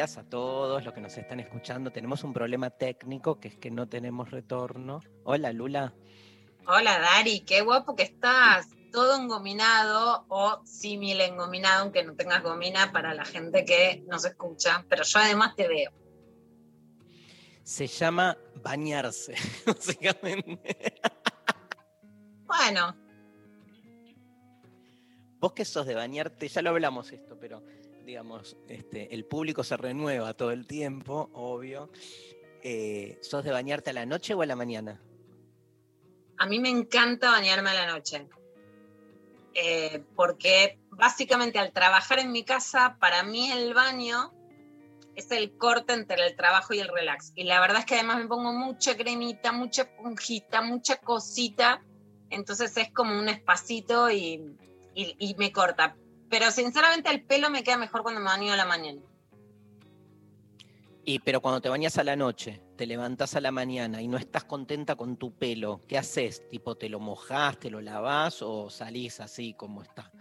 días a todos los que nos están escuchando. Tenemos un problema técnico que es que no tenemos retorno. Hola Lula. Hola Dari, qué guapo que estás. Todo engominado o símil engominado, aunque no tengas gomina para la gente que nos escucha. Pero yo además te veo. Se llama bañarse, básicamente. Bueno, Vos que sos de bañarte, ya lo hablamos esto, pero digamos, este, el público se renueva todo el tiempo, obvio. Eh, ¿Sos de bañarte a la noche o a la mañana? a mí me encanta bañarme a la noche. Eh, porque básicamente al trabajar en mi casa, para mí el baño es el corte entre el trabajo y el relax. Y la verdad es que además me pongo mucha cremita, mucha esponjita, mucha cosita. Entonces es como un espacito y, y- y me corta. Pero sinceramente el pelo me queda mejor cuando me baño a la mañana. Y pero cuando te bañas a la noche, te levantás a la mañana y no estás contenta con tu pelo, ¿qué haces? Tipo, ¿te lo mojás, te lo lavás o salís así como está?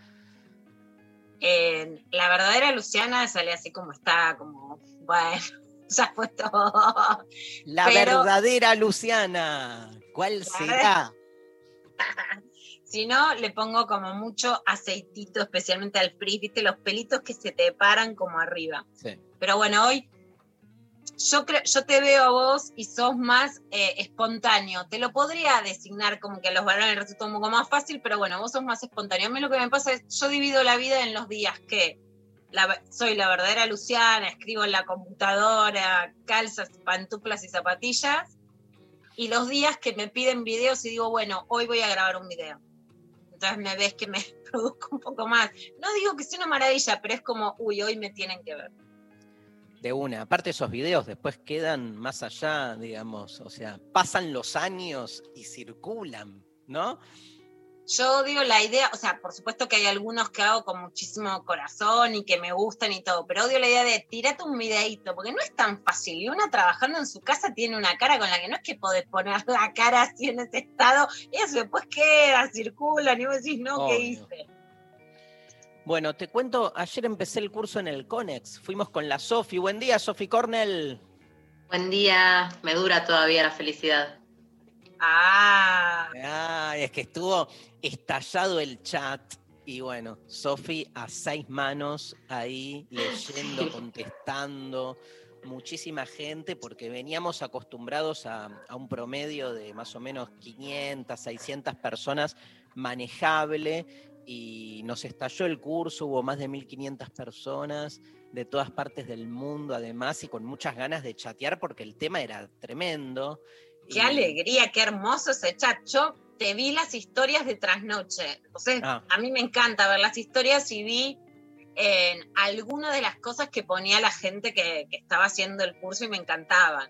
Eh, la verdadera Luciana sale así como está, como, bueno, ya fue todo. La Pero- verdadera Luciana, ¿cuál será? Si no, le pongo como mucho aceitito, especialmente al frizz, viste, los pelitos que se te paran como arriba. Sí. Pero bueno, hoy yo, creo, yo te veo a vos y sos más eh, espontáneo. Te lo podría designar como que a los varones resulta un poco más fácil, pero bueno, vos sos más espontáneo. A mí lo que me pasa es, yo divido la vida en los días que la- soy la verdadera Luciana, escribo en la computadora, calzas, pantuflas y zapatillas, y los días que me piden videos y digo, bueno, hoy voy a grabar un video. Entonces me ves que me produzco un poco más. No digo que sea una maravilla, pero es como, uy, hoy me tienen que ver. De una. Aparte esos videos después quedan más allá, digamos, o sea, pasan los años y circulan, ¿no? Yo odio la idea, o sea, por supuesto que hay algunos que hago con muchísimo corazón y que me gustan y todo, pero odio la idea de tirate un videíto, porque no es tan fácil. Y una trabajando en su casa tiene una cara con la que no es que podés poner la cara así en ese estado, y eso después queda, circula, y vos decís, no, ¿qué hice? Bueno, te cuento, ayer empecé el curso en el CONEX, fuimos con la Sofi. Buen día, Sofi Cornell. Buen día, me dura todavía la felicidad. Ah, Ay, es que estuvo estallado el chat. Y bueno, Sofi a seis manos ahí leyendo, contestando, muchísima gente porque veníamos acostumbrados a, a un promedio de más o menos 500, 600 personas manejable. Y nos estalló el curso, hubo más de 1500 personas de todas partes del mundo además y con muchas ganas de chatear porque el tema era tremendo. Qué alegría, qué hermoso ese chat. Yo te vi las historias de trasnoche. O sea, Ah. a mí me encanta ver las historias y vi en algunas de las cosas que ponía la gente que, que estaba haciendo el curso y me encantaban.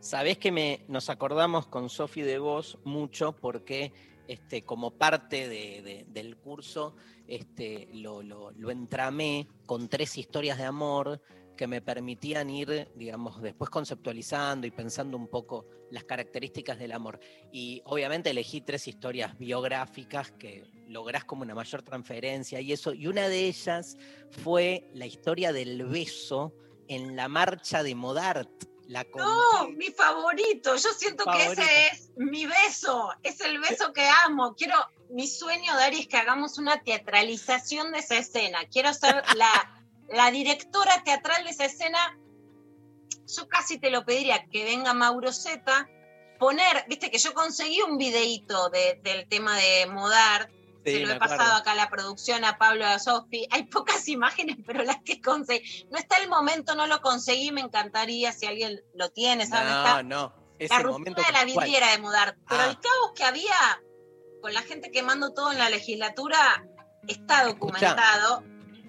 Sabés que me, nos acordamos con Sofi de vos mucho porque este, como parte de- de- del curso este, lo, lo- lo entramé con tres historias de amor que me permitían ir, digamos, después conceptualizando y pensando un poco las características del amor. Y obviamente elegí tres historias biográficas que lográs como una mayor transferencia y eso. Y una de ellas fue la historia del beso en la marcha de Modart. La No, mi favorito. Yo siento Favorito. que ese es mi beso. Es el beso que amo. Quiero, mi sueño, Dari, es que hagamos una teatralización de esa escena. Quiero ser la, la directora teatral de esa escena. Yo casi te lo pediría que venga Mauro Zeta, poner, viste que yo conseguí un videíto de- del tema de Modart, Sí, se lo he pasado acá a la producción, a Pablo, a Sofi. Hay pocas imágenes, pero las que conseguí. No está el momento, no lo conseguí, me encantaría si alguien lo tiene, ¿sabes? No, Está no. la Ese ruptura momento. de la vidriera de Modart. Pero Ah. el caos que había con la gente quemando todo en la legislatura está documentado.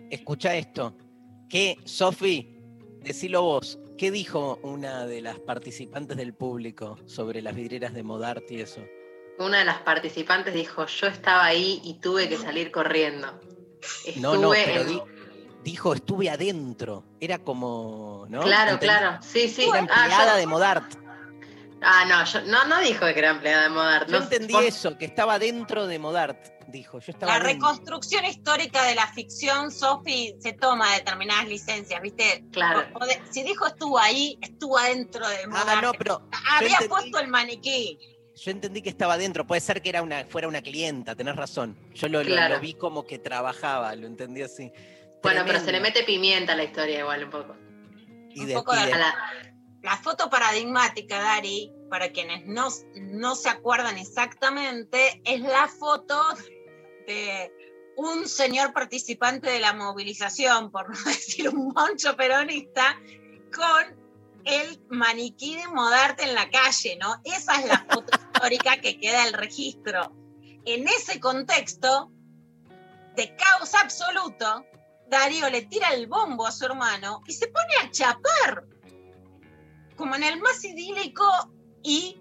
Escucha esto. Que, Sofi, decilo vos, ¿qué dijo una de las participantes del público sobre las vidrieras de Modart y eso? Una de las participantes dijo, yo estaba ahí y tuve que salir corriendo. Estuve No, no, pero en- dijo, estuve adentro. Era como, ¿no? Claro, claro. Sí, sí. Ah, empleada yo- de Modart. ah, no, yo, no, no dijo que era empleada de Modart. Yo no- entendí eso, que estaba dentro de Modart, dijo. Yo estaba La reconstrucción histórica de la ficción, Sofi, se toma determinadas licencias, ¿viste? Claro. O- o de- si dijo estuvo ahí, estuvo adentro de Ah, no, pero Había entendí- puesto el maniquí. yo entendí que estaba dentro. Puede ser que era una, fuera una clienta, tenés razón. Yo lo, lo- Claro. lo vi como que trabajaba, lo entendí así. Bueno, pero se le mete pimienta a la historia igual un poco. Y un de- poco y de la- La foto paradigmática, Dari, para quienes no, no se acuerdan exactamente, es la foto de un señor participante de la movilización, por no decir un moncho peronista, con el maniquí de Modarte en la calle, ¿no? Esa es la foto histórica que queda el registro. En ese contexto de caos absoluto, Darío le tira el bombo a su hermano y se pone a chapar, como en el más idílico y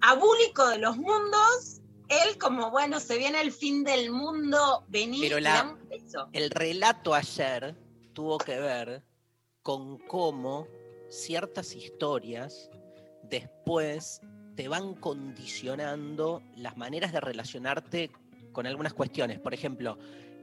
abúlico de los mundos. Él como, bueno, se viene el fin del mundo, vení Pero la-. El relato ayer tuvo que ver con cómo ciertas historias después te van condicionando las maneras de relacionarte con algunas cuestiones. Por ejemplo,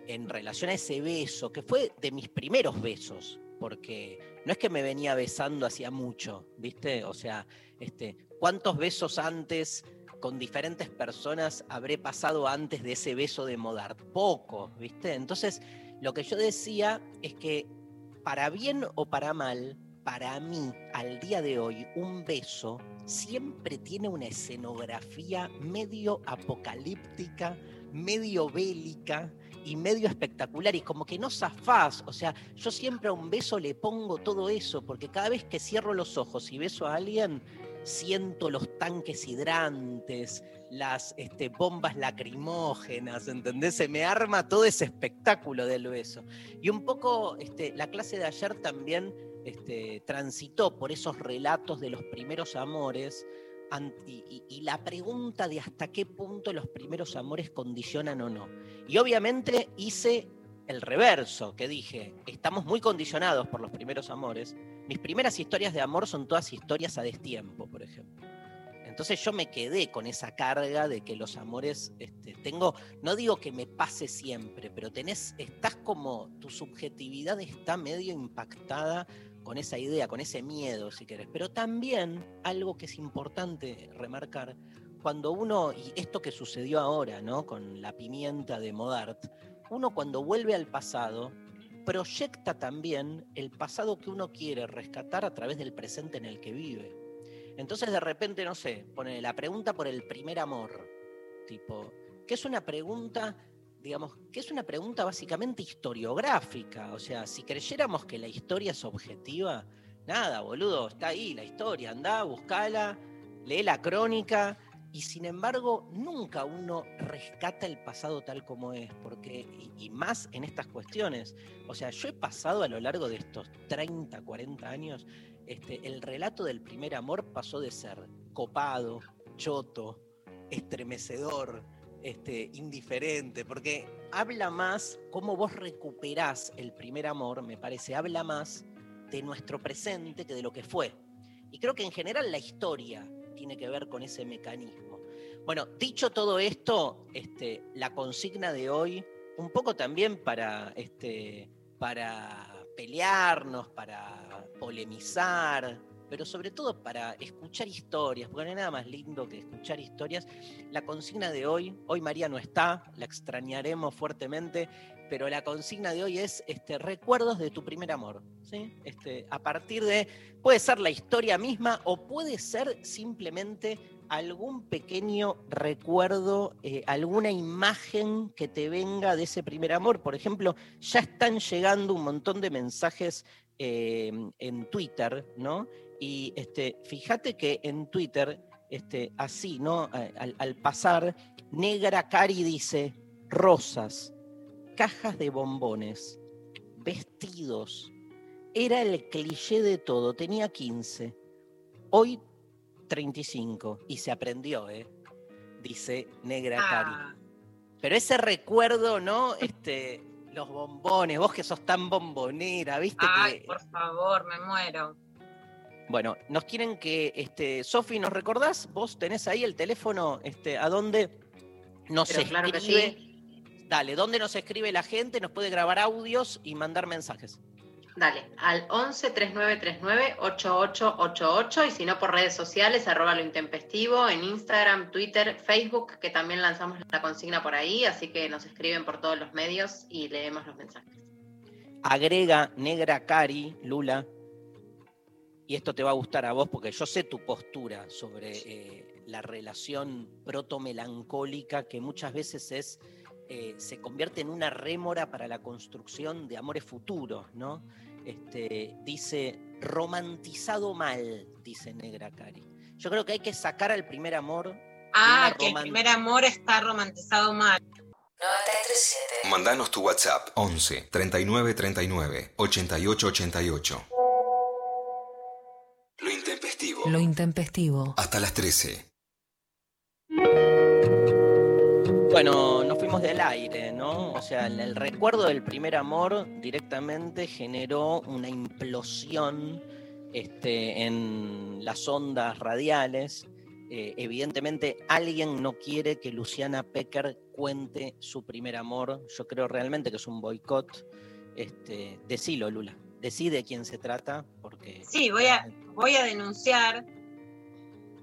en relación a ese beso, que fue de mis primeros besos, porque no es que me venía besando hacía mucho, ¿viste? O sea, este, ¿cuántos besos antes con diferentes personas habré pasado antes de ese beso de Modart? Pocos, ¿viste? Entonces, lo que yo decía es que para bien o para mal, para mí, al día de hoy, un beso siempre tiene una escenografía medio apocalíptica, medio bélica y medio espectacular y como que no zafás, o sea, yo siempre a un beso le pongo todo eso, porque cada vez que cierro los ojos y beso a alguien, siento los tanques hidrantes, las este, bombas lacrimógenas, ¿entendés? Se me arma todo ese espectáculo del beso. Y un poco este, la clase de ayer también este, transitó por esos relatos de los primeros amores y, y- la pregunta de hasta qué punto los primeros amores condicionan o no. Y obviamente hice el reverso, que dije, estamos muy condicionados por los primeros amores. Mis primeras historias de amor son todas historias a destiempo, por ejemplo. Entonces yo me quedé con esa carga de que los amores, este, tengo, no digo que me pase siempre, pero tenés, estás como, tu subjetividad está medio impactada con esa idea, con ese miedo, si querés. Pero también algo que es importante remarcar, cuando uno, y esto que sucedió ahora, ¿no? Con la pimienta de Modart, uno cuando vuelve al pasado, proyecta también el pasado que uno quiere rescatar a través del presente en el que vive. Entonces de repente, no sé, pone la pregunta por el primer amor, tipo, que es una pregunta, digamos, que es una pregunta básicamente historiográfica, o sea, si creyéramos que la historia es objetiva, nada, boludo, está ahí la historia, anda, buscala, lee la crónica, y sin embargo nunca uno rescata el pasado tal como es, porque, y, más en estas cuestiones, o sea, yo he pasado a lo largo de estos 30, 40 años, este, el relato del primer amor pasó de ser copado, choto, estremecedor, este, indiferente, porque habla más, cómo vos recuperás el primer amor, me parece, habla más de nuestro presente que de lo que fue. Y creo que en general la historia tiene que ver con ese mecanismo. Bueno, dicho todo esto, este, la consigna de hoy, un poco también para, este, para pelearnos, para polemizar, pero sobre todo para escuchar historias, porque no hay nada más lindo que escuchar historias. La consigna de hoy, hoy María no está, la extrañaremos fuertemente, pero la consigna de hoy es este, recuerdos de tu primer amor. ¿sí? Este, a partir de, puede ser la historia misma o puede ser simplemente algún pequeño recuerdo, eh, alguna imagen que te venga de ese primer amor. Por ejemplo, ya están llegando un montón de mensajes eh, en Twitter, ¿no? Y este, fíjate que en Twitter, este, así, ¿no? Al pasar, Negra Cari dice, rosas, cajas de bombones, vestidos. Era el cliché de todo, tenía 15. Hoy 35 y se aprendió, ¿eh? Dice Negra Cari. Ah, Pero ese recuerdo, ¿no? Este, los bombones, vos que sos tan bombonera, ¿viste? ay, que, por favor, me muero. Bueno, nos quieren que, este, Sofi, ¿nos recordás? Vos tenés ahí el teléfono, este, ¿a dónde nos Pero claro que escribe? sí. Dale, ¿dónde nos escribe la gente? Nos puede grabar audios y mandar mensajes. Dale, al 11 3939 8888 y si no por redes sociales, arroba lo intempestivo, en Instagram, Twitter, Facebook, que también lanzamos la consigna por ahí, así que nos escriben por todos los medios y leemos los mensajes. Agrega Negra Cari, Lula, y esto te va a gustar a vos porque yo sé tu postura sobre eh, la relación protomelancólica que muchas veces es, eh, se convierte en una rémora para la construcción de amores futuros, ¿no? Este, dice, romantizado mal, dice Negra Cari. Yo creo que hay que sacar al primer amor. Ah, que el primer amor está romantizado mal. 937. Mandanos tu WhatsApp 11 39 39 88 88. Lo intempestivo. Lo intempestivo. Hasta las 13. Bueno, nos fuimos del aire, ¿no? O sea, el, el recuerdo del primer amor directamente generó una implosión este, en las ondas radiales. Eh, evidentemente, alguien no quiere que Luciana Pecker cuente su primer amor. Yo creo realmente que es un boicot. Este, decilo, Lula. Decide de quién se trata, porque. Sí, voy a, voy a denunciar.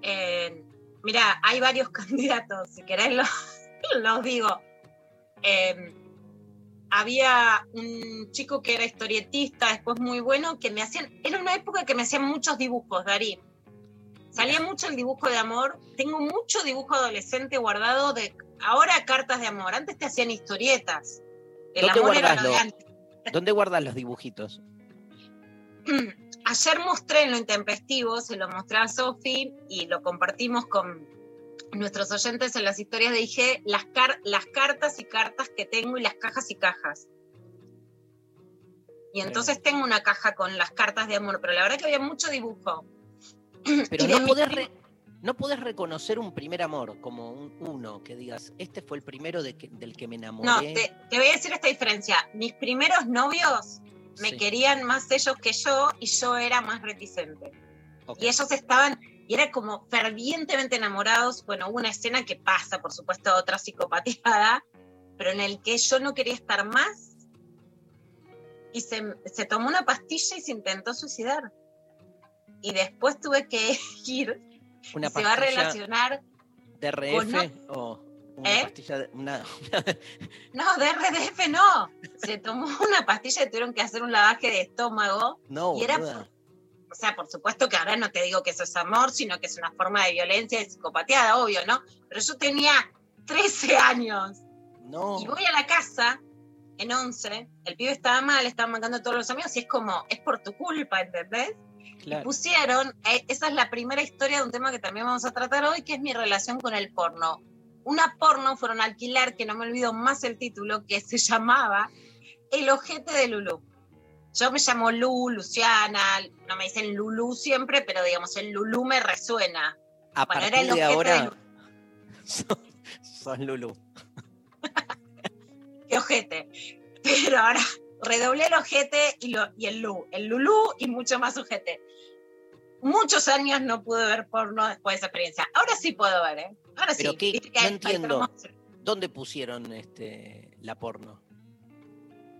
eh, mira, hay varios candidatos, si querés los, los digo. Eh, había un chico que era historietista, después muy bueno, que me hacían, era una época que me hacían muchos dibujos, Darí. Salía mucho el dibujo de amor. Tengo mucho dibujo adolescente guardado de ahora cartas de amor. Antes te hacían historietas. El ¿Dónde amor era guardás lo de lo- antes. ¿Dónde guardas los dibujitos? Ayer mostré en lo intempestivo, se lo mostré a Sofi y lo compartimos con nuestros oyentes en las historias de IG, las, car- las cartas y cartas que tengo y las cajas y cajas. Y entonces tengo una caja con las cartas de amor, pero la verdad que había mucho dibujo. Pero no podés, prim- re- no podés reconocer un primer amor como un uno, que digas, este fue el primero de que- del que me enamoré. No, te, te voy a decir esta diferencia. Mis primeros novios me Sí, querían más ellos que yo y yo era más reticente. Y ellos estaban, y era como fervientemente enamorados. Bueno, hubo una escena que pasa, por supuesto, otra psicopateada, pero en el que yo no quería estar más. Y se, se tomó una pastilla y se intentó suicidar. Y después tuve que ir Una y se va a relacionar. de RF no- o una ¿Eh? pastilla de una, No, de RDF no. Se tomó una pastilla y tuvieron que hacer un lavaje de estómago. no, Y era boluda. O sea, por supuesto que ahora no te digo que eso es amor, sino que es una forma de violencia y psicopateada, obvio, ¿no? Pero yo tenía 13 años no. y voy a la casa en 11, el pibe estaba mal, estaban mandando a todos los amigos y es como, es por tu culpa, ¿entendés? claro. Pusieron, eh, esa es la primera historia de un tema que también vamos a tratar hoy, que es mi relación con el porno. Una porno fueron a alquilar, que no me olvido más el título, que se llamaba El ojete de Lulú. Yo me llamo Lu, Luciana, no me dicen Lulú siempre, pero digamos, el Lulú me resuena. A Bueno, era partir el de ojete de ahora, Lulú. sos, sos Lulu. qué ojete. Pero ahora redoblé el ojete y, lo, y el Lu, el Lulú y mucho más ojete. Muchos años no pude ver porno después de esa experiencia. Ahora sí puedo ver, ¿eh? Ahora Pero sí. que no hay- entiendo. ¿Dónde pusieron este, la porno?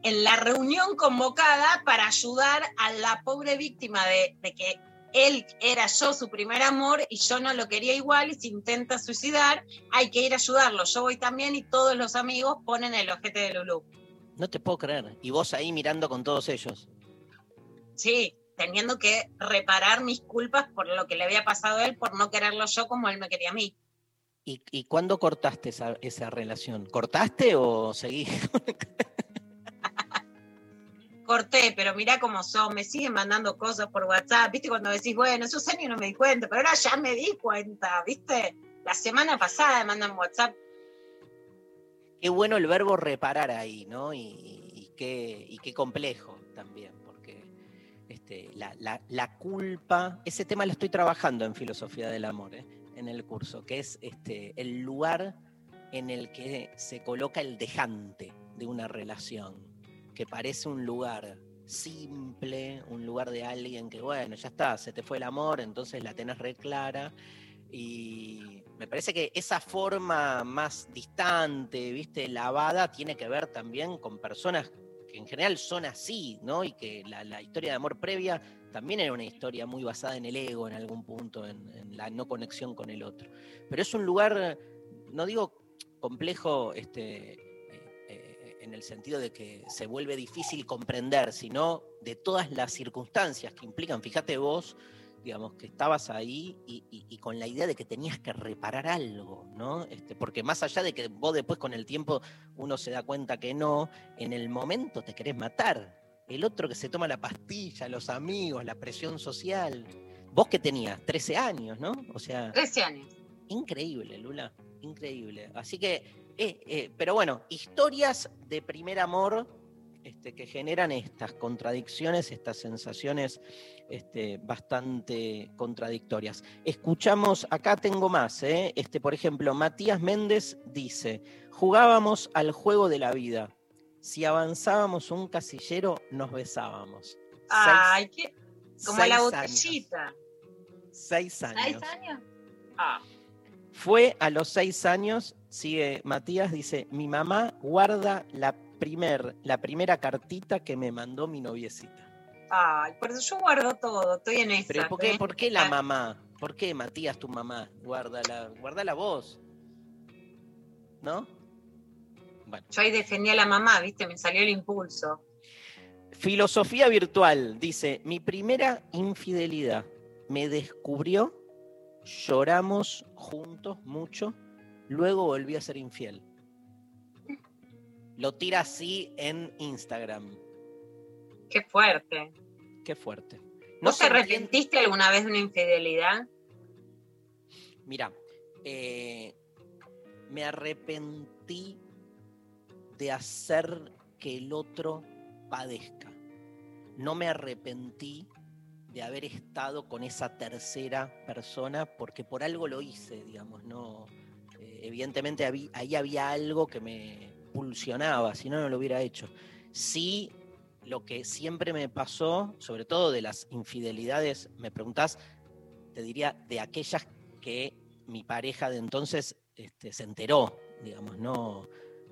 En la reunión convocada para ayudar a la pobre víctima de, de que él era yo su primer amor y yo no lo quería igual y se intenta suicidar, hay que ir a ayudarlo. Yo voy también y todos los amigos ponen el ojete de Lulú. No te puedo creer. Y vos ahí mirando con todos ellos. Sí, teniendo que reparar mis culpas por lo que le había pasado a él, por no quererlo yo como él me quería a mí. ¿Y, y cuándo cortaste esa, esa relación? ¿Cortaste o seguí? Corté, pero mirá cómo son, me siguen mandando cosas por WhatsApp, viste, cuando decís, bueno, esos años no me di cuenta, pero ahora ya me di cuenta, viste. La semana pasada me mandan WhatsApp qué bueno el verbo reparar ahí, ¿no? Y, y qué, y qué complejo también, porque este, la, la- la culpa, ese tema lo estoy trabajando en filosofía del amor, ¿eh? En el curso, que es este, el lugar en el que se coloca el dejante de una relación, que parece un lugar simple, un lugar de alguien que, bueno, ya está, se te fue el amor, entonces la tenés re clara. Y me parece que esa forma más distante, viste, lavada, tiene que ver también con personas que en general son así, ¿no? Y que la, la historia de amor previa también era una historia muy basada en el ego en algún punto, en, la no conexión con el otro. Pero es un lugar, no digo complejo, este, eh, eh, en el sentido de que se vuelve difícil comprender, sino de todas las circunstancias que implican, fíjate vos, digamos, que estabas ahí y con la idea de que tenías que reparar algo, ¿no? Este, porque más allá de que vos después con el tiempo uno se da cuenta que no, en el momento te querés matar. El otro que se toma la pastilla, los amigos, la presión social. Vos que tenías 13 años, ¿no? O sea, 13 años. increíble, Lula, increíble. Así que, eh, eh, pero bueno, historias de primer amor este, que generan estas contradicciones, estas sensaciones este, bastante contradictorias. Escuchamos, acá tengo más, ¿eh? este, por ejemplo, Matías Méndez dice, jugábamos al juego de la vida. Si avanzábamos un casillero, nos besábamos. Ay, qué, como la años. botellita. Seis años. ¿Seis años? Ah, Fue a los seis años, sigue Matías, dice, mi mamá guarda la, primer, la primera cartita que me mandó mi noviecita. ay, por eso yo guardo todo, estoy en esa. Pero ¿por qué, ¿eh? por qué la Ah, mamá? ¿Por qué Matías, tu mamá? Guárdala, guárdala vos. ¿No? Bueno. Yo ahí defendí a la mamá, viste, me salió el impulso. Filosofía virtual dice, mi primera infidelidad me descubrió, lloramos juntos mucho, luego volví a ser infiel. Lo tira así en Instagram. Qué fuerte. Qué fuerte. ¿Vos se te arrepentiste alguna vez de una infidelidad? Mira, eh, me arrepentí de hacer que el otro padezca. No me arrepentí de haber estado con esa tercera persona porque por algo lo hice, digamos, no. eh, evidentemente ahí había algo que me pulsionaba, si no, no lo hubiera hecho. Sí, lo que siempre me pasó, sobre todo de las infidelidades, me preguntás, te diría, de aquellas que mi pareja de entonces este, se enteró, digamos, no.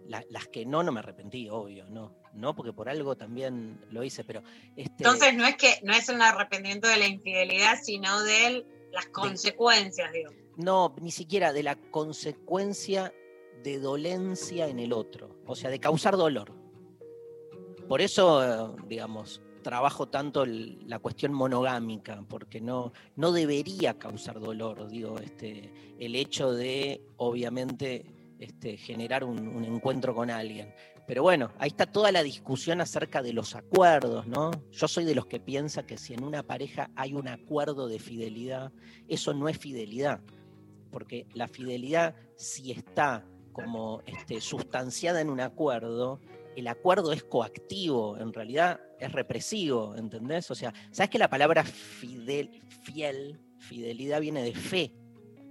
La- las que no, no me arrepentí, obvio, no. No, porque por algo también lo hice, pero. Este, Entonces no es que no es un arrepentimiento de la infidelidad, sino de las consecuencias, digo. No, ni siquiera de la consecuencia de dolencia en el otro, o sea, de causar dolor. Por eso, digamos, trabajo tanto el- la cuestión monogámica, porque no, no debería causar dolor, digo, este, el hecho de, obviamente, este, generar un, encuentro con alguien. Pero bueno, ahí está toda la discusión acerca de los acuerdos, ¿no? Yo soy de los que piensa que si en una pareja hay un acuerdo de fidelidad, eso no es fidelidad, porque la fidelidad si está como este, sustanciada en un acuerdo, el acuerdo es coactivo, en realidad es represivo, ¿entendés? O sea, ¿sabes que la palabra fidel, fiel, fidelidad viene de fe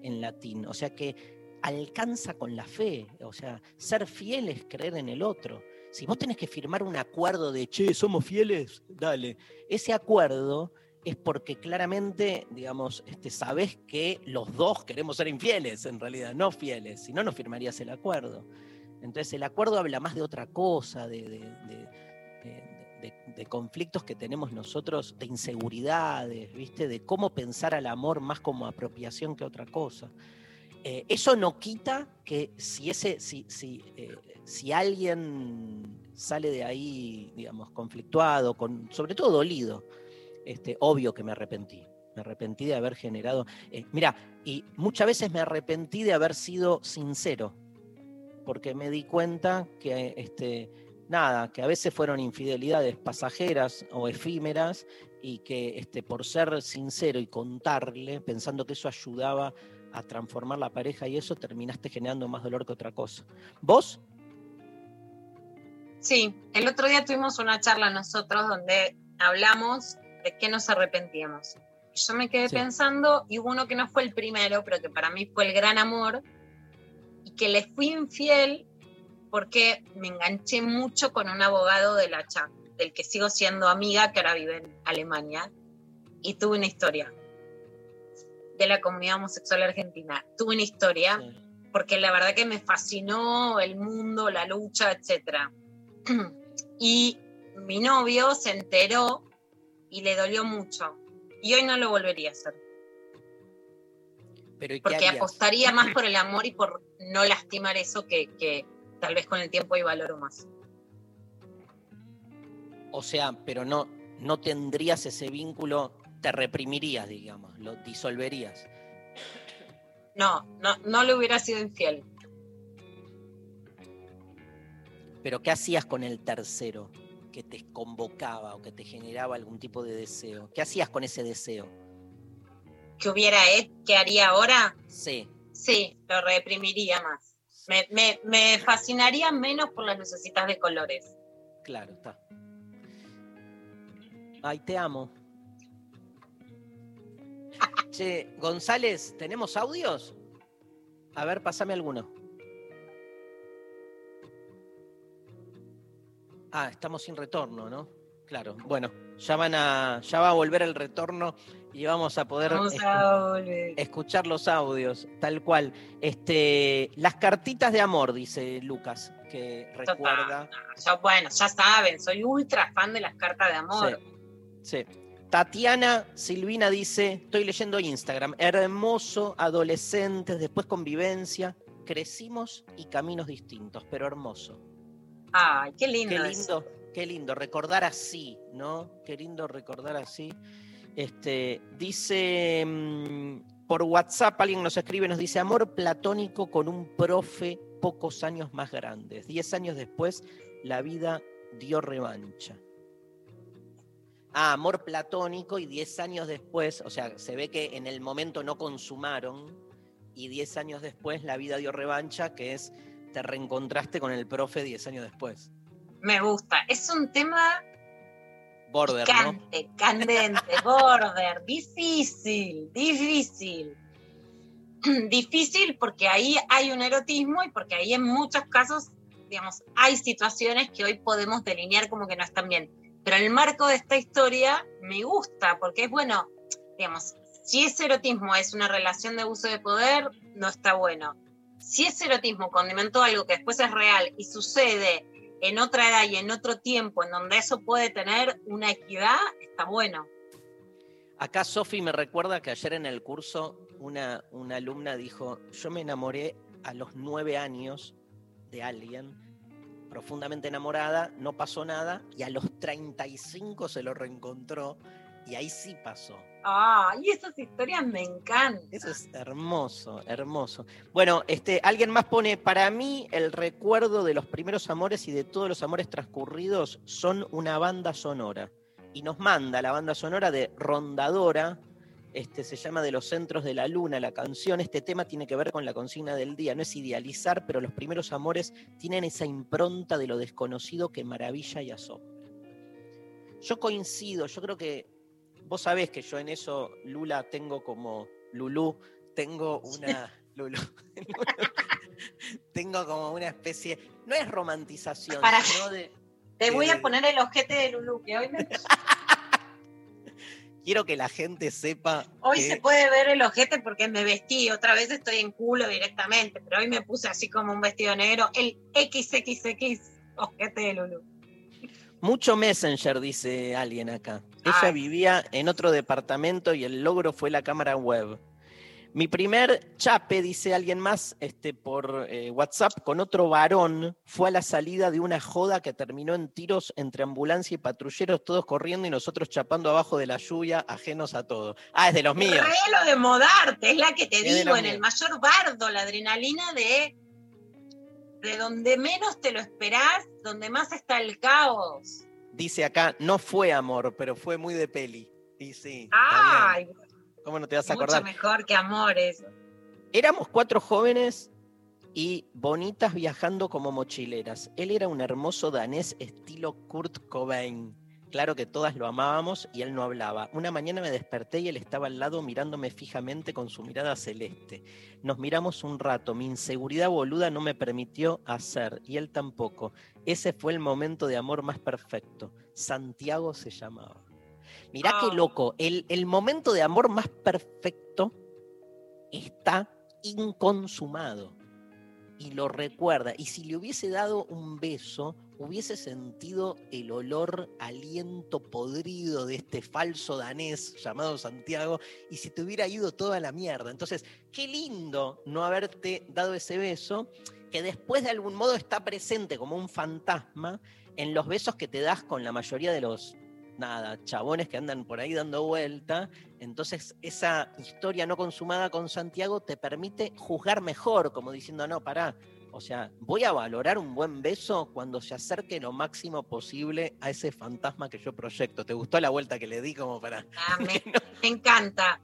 en latín? O sea que alcanza con la fe, o sea, ser fiel es creer en el otro. Si vos tenés que firmar un acuerdo de, che, somos fieles, dale, ese acuerdo es porque claramente, digamos, este, sabés que los dos queremos ser infieles, en realidad, no fieles, si no, no firmarías el acuerdo. Entonces el acuerdo habla más de otra cosa, de, de- de- de- conflictos que tenemos nosotros, de inseguridades, ¿viste? De cómo pensar al amor más como apropiación que otra cosa. Eh, eso no quita que si, ese, si, si, eh, si alguien sale de ahí, digamos, conflictuado, con, sobre todo dolido, Este, obvio que me arrepentí. Me arrepentí de haber generado. eh, mira, y muchas veces me arrepentí de haber sido sincero. Porque me di cuenta que este, nada, que a veces fueron infidelidades pasajeras o efímeras y que este, por ser sincero y contarle, pensando que eso ayudaba a transformar la pareja y eso, terminaste generando más dolor que otra cosa. ¿Vos? Sí, el otro día tuvimos una charla nosotros donde hablamos de qué nos arrepentíamos. Yo me quedé Sí. pensando, y hubo uno que no fue el primero, pero que para mí fue el gran amor, y que le fui infiel porque me enganché mucho con un abogado de la CHA, del que sigo siendo amiga, que ahora vive en Alemania, y tuve una historia de la comunidad homosexual argentina. Tuve una historia Sí. porque la verdad que me fascinó el mundo, la lucha, etc. Y mi novio se enteró y le dolió mucho. Y hoy no lo volvería a hacer, Pero ¿y porque harías? apostaría más por el amor y por no lastimar eso que, que tal vez con el tiempo hoy valoro más. O sea, pero no, no tendrías ese vínculo, te reprimirías, digamos, lo disolverías. No, no, no le hubiera sido infiel. Pero ¿qué hacías con el tercero que te convocaba o que te generaba algún tipo de deseo? ¿Qué hacías con ese deseo? ¿Qué hubiera hecho? ¿Qué haría ahora? Sí, Sí, lo reprimiría más. Me, me- me fascinaría menos por las lucecitas de colores. claro, está. Ay, te amo. Che, González, ¿tenemos audios? A ver, pasame alguno. Ah, estamos sin retorno, ¿no? Claro. Bueno, ya van a, ya va a volver el retorno y vamos a poder Vamos a escuchar los audios, tal cual. Este, las cartitas de amor, dice Lucas, que recuerda. Ya, bueno, ya saben, soy ultra fan de las cartas de amor. Sí. Tatiana Silvina dice, estoy leyendo Instagram, hermoso, adolescentes, después convivencia, crecimos y caminos distintos, pero hermoso. Ay, qué lindo. Qué eso. lindo, qué lindo, recordar así, ¿no? Qué lindo recordar así. Este, dice, mm, por WhatsApp alguien nos escribe, nos dice, amor platónico con un profe pocos años más grandes. Diez años después, la vida dio revancha. Ah, amor platónico y diez años después, o sea, se ve que en el momento no consumaron y diez años después la vida dio revancha, que es te reencontraste con el profe diez años después. Me gusta. Es un tema Border, ¿no? candente, candente, border, difícil, difícil. Difícil porque ahí hay un erotismo y porque ahí en muchos casos, digamos, hay situaciones que hoy podemos delinear como que no están bien. Pero el marco de esta historia me gusta porque es bueno, digamos, si ese erotismo es una relación de abuso de poder, no está bueno. Si ese erotismo condimentó algo que después es real y sucede en otra edad y en otro tiempo en donde eso puede tener una equidad, está bueno. Acá Sofi me recuerda que ayer en el curso una, una alumna dijo, yo me enamoré a los nueve años de alguien, profundamente enamorada, no pasó nada, y a los 35 se lo reencontró, y ahí sí pasó. Ah, y esas historias me encantan. Eso es hermoso, hermoso. Bueno, este, alguien más pone, para mí el recuerdo de los primeros amores y de todos los amores transcurridos son una banda sonora. Y nos manda la banda sonora de Rondadora, este, se llama De los Centros de la Luna, la canción. Este tema tiene que ver con la consigna del día, no es idealizar, pero los primeros amores tienen esa impronta de lo desconocido que maravilla y asombra. Yo coincido, yo creo que vos sabés que yo en eso, Lula, tengo como Lulú, tengo una. Lulú. tengo como una especie. No es romantización, Para- sino de. Te voy a poner el ojete de Lulu, que hoy, me- Quiero que la gente sepa. hoy que- se puede ver el ojete porque me vestí. Otra vez estoy en culo directamente, pero hoy me puse así como un vestido negro, el XXX ojete de Lulu. Mucho Messenger, dice alguien acá. Ella Ay. vivía en otro departamento y el logro fue la cámara web. Mi primer chape, dice alguien más este, por eh, WhatsApp, con otro varón, fue a la salida de una joda que terminó en tiros entre ambulancia y patrulleros, todos corriendo y nosotros chapando abajo de la lluvia, ajenos a todo. Ah, es de los míos. Re lo de modarte, es la que te Es digo, en el mayor bardo, la adrenalina de, de donde menos te lo esperás, donde más está el caos. Dice acá, no fue amor, pero fue muy de peli. Y sí, Ay. ¿Cómo no te vas a mucho acordar? mejor que amor eso. Éramos cuatro jóvenes y bonitas viajando como mochileras. Él era un hermoso danés estilo Kurt Cobain. Claro que todas lo amábamos y él no hablaba. Una mañana me desperté y él estaba al lado mirándome fijamente con su mirada celeste. Nos miramos un rato. Mi inseguridad boluda no me permitió hacer y él tampoco. Ese fue el momento de amor más perfecto. Santiago se llamaba. Mirá Ah. qué loco. El, el momento de amor más perfecto está inconsumado y lo recuerda. Y si le hubiese dado un beso, hubiese sentido el olor, aliento podrido de este falso danés llamado Santiago y se te hubiera ido toda la mierda. Entonces, qué lindo no haberte dado ese beso que después de algún modo está presente como un fantasma en los besos que te das con la mayoría de los nada, chabones que andan por ahí dando vuelta. Entonces, esa historia no consumada con Santiago te permite juzgar mejor, como diciendo, no, pará. O sea, voy a valorar un buen beso cuando se acerque lo máximo posible a ese fantasma que yo proyecto. ¿Te gustó la vuelta que le di como para... Ah, me, me encanta.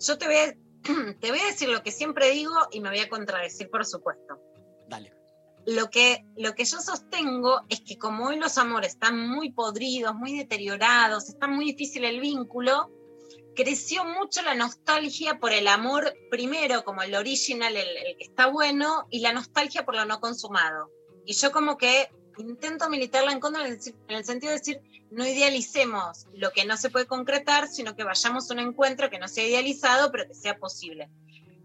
Yo te voy, a, te voy a decir lo que siempre digo y me voy a contradecir, por supuesto. Dale. Lo que, lo que yo sostengo es que como hoy los amores están muy podridos, muy deteriorados, está muy difícil el vínculo, creció mucho la nostalgia por el amor primero, como el original, el, que está bueno, y la nostalgia por lo no consumado. Y yo como que intento militarla en contra en el sentido de decir, no idealicemos lo que no se puede concretar, sino que vayamos a un encuentro que no sea idealizado, pero que sea posible.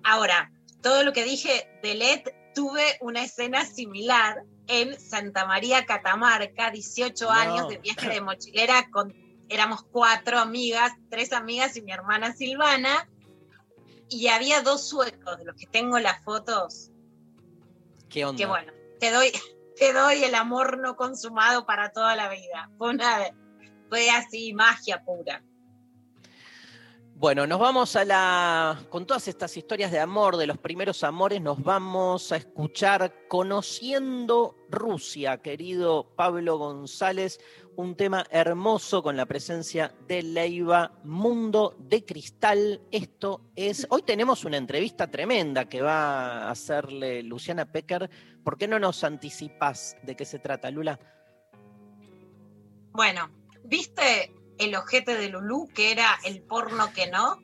Ahora, todo lo que dije de LED, tuve una escena similar en Santa María, Catamarca, 18 No. años de viaje de mochilera con éramos cuatro amigas, tres amigas y mi hermana Silvana, y había dos suecos de los que tengo las fotos, ¿Qué onda? que bueno, te doy, te doy el amor no consumado para toda la vida. Fue una, fue así, magia pura. Bueno, nos vamos a la. Con todas estas historias de amor, de los primeros amores, nos vamos a escuchar Conociendo Rusia, querido Pablo González. Un tema hermoso con la presencia de Leiva, Mundo de Cristal. Esto es. Hoy tenemos una entrevista tremenda que va a hacerle Luciana Pecker. ¿Por qué no nos anticipas de qué se trata, Lula? Bueno, ¿viste el ojete de Lulú, que era el porno que no?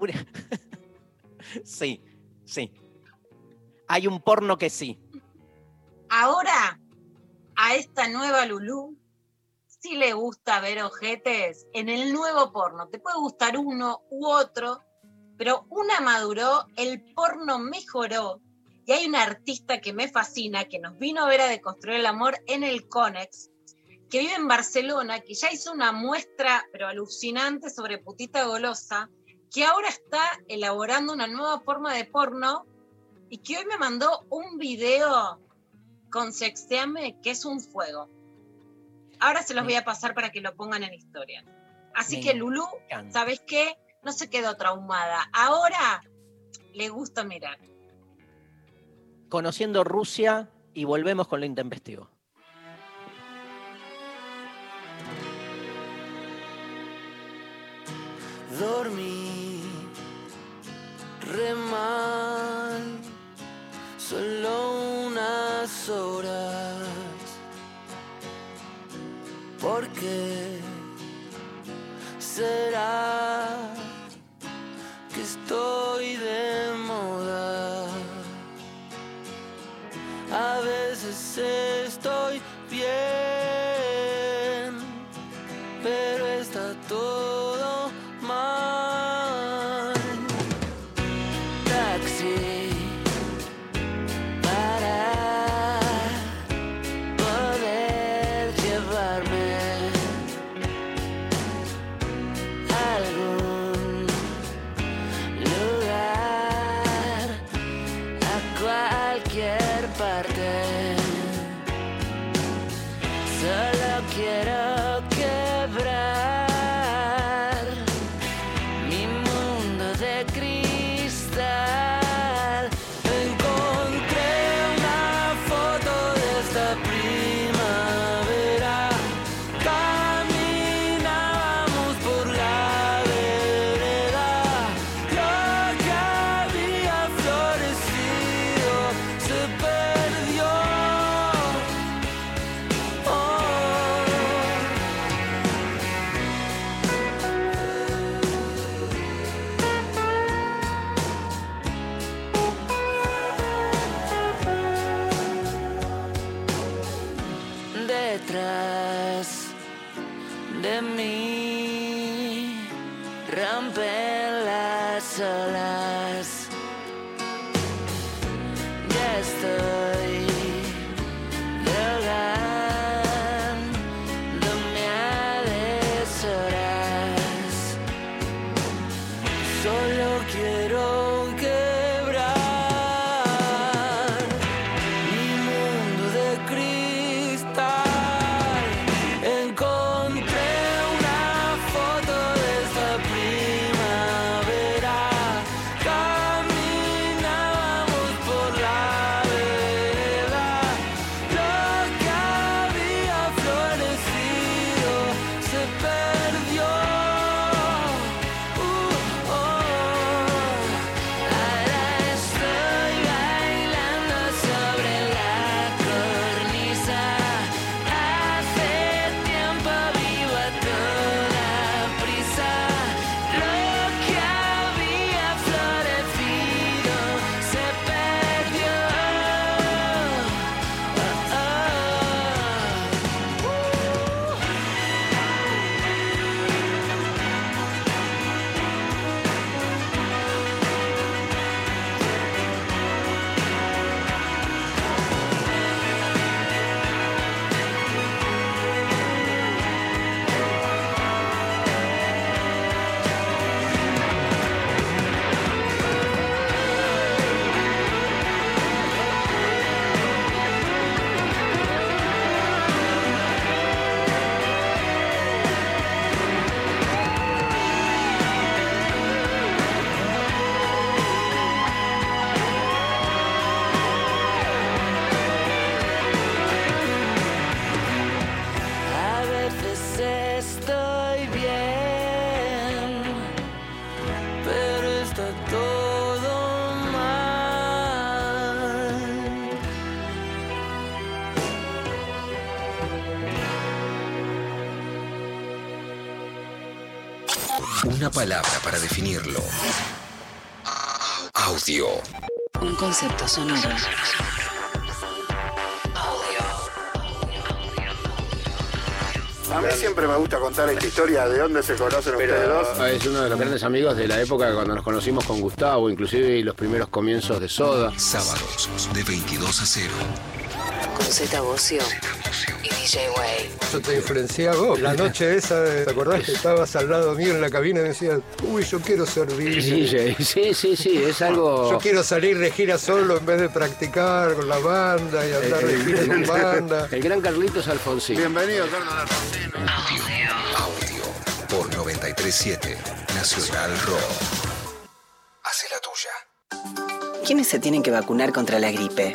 Sí, sí. Hay un porno que sí. Ahora, a esta nueva Lulú, sí le gusta ver ojetes en el nuevo porno. Te puede gustar uno u otro, pero una maduró, el porno mejoró. Y hay una artista que me fascina, que nos vino a ver a deconstruir el amor en el Conex, que vive en Barcelona, que ya hizo una muestra, pero alucinante, sobre putita golosa, que ahora está elaborando una nueva forma de porno y que hoy me mandó un video con Sexteame, que es un fuego. Ahora se los voy a pasar para que lo pongan en historia. Así Me que Lulu, encanta. ¿sabes qué? No se quedó traumada. Ahora le gusta mirar. Conociendo Rusia y volvemos con lo intempestivo. Dormí re mal, solo unas horas. ¿Por qué será que estoy de moda? A veces estoy bien, Una palabra para definirlo. Audio. Un concepto sonoro. A mí siempre me gusta contar esta historia de dónde se conocen ustedes dos. Es uno de los grandes amigos de la época cuando nos conocimos con Gustavo, inclusive los primeros comienzos de Soda. Sábados de 22 a 0. Con Z Bocio y DJ Way. Yo te diferencié a vos. La noche esa, ¿te acordás que estabas al lado mío en la cabina y decías, uy, yo quiero ser DJ. Sí, sí, sí, sí, es algo... Yo quiero salir de gira solo en vez de practicar con la banda y andar de gira con banda. El gran Carlitos Alfonsín. Bienvenido, Carlos Alfonsín. Audio. Por 937 Nacional Rock. Hace la tuya. ¿Quiénes se tienen que vacunar contra la gripe?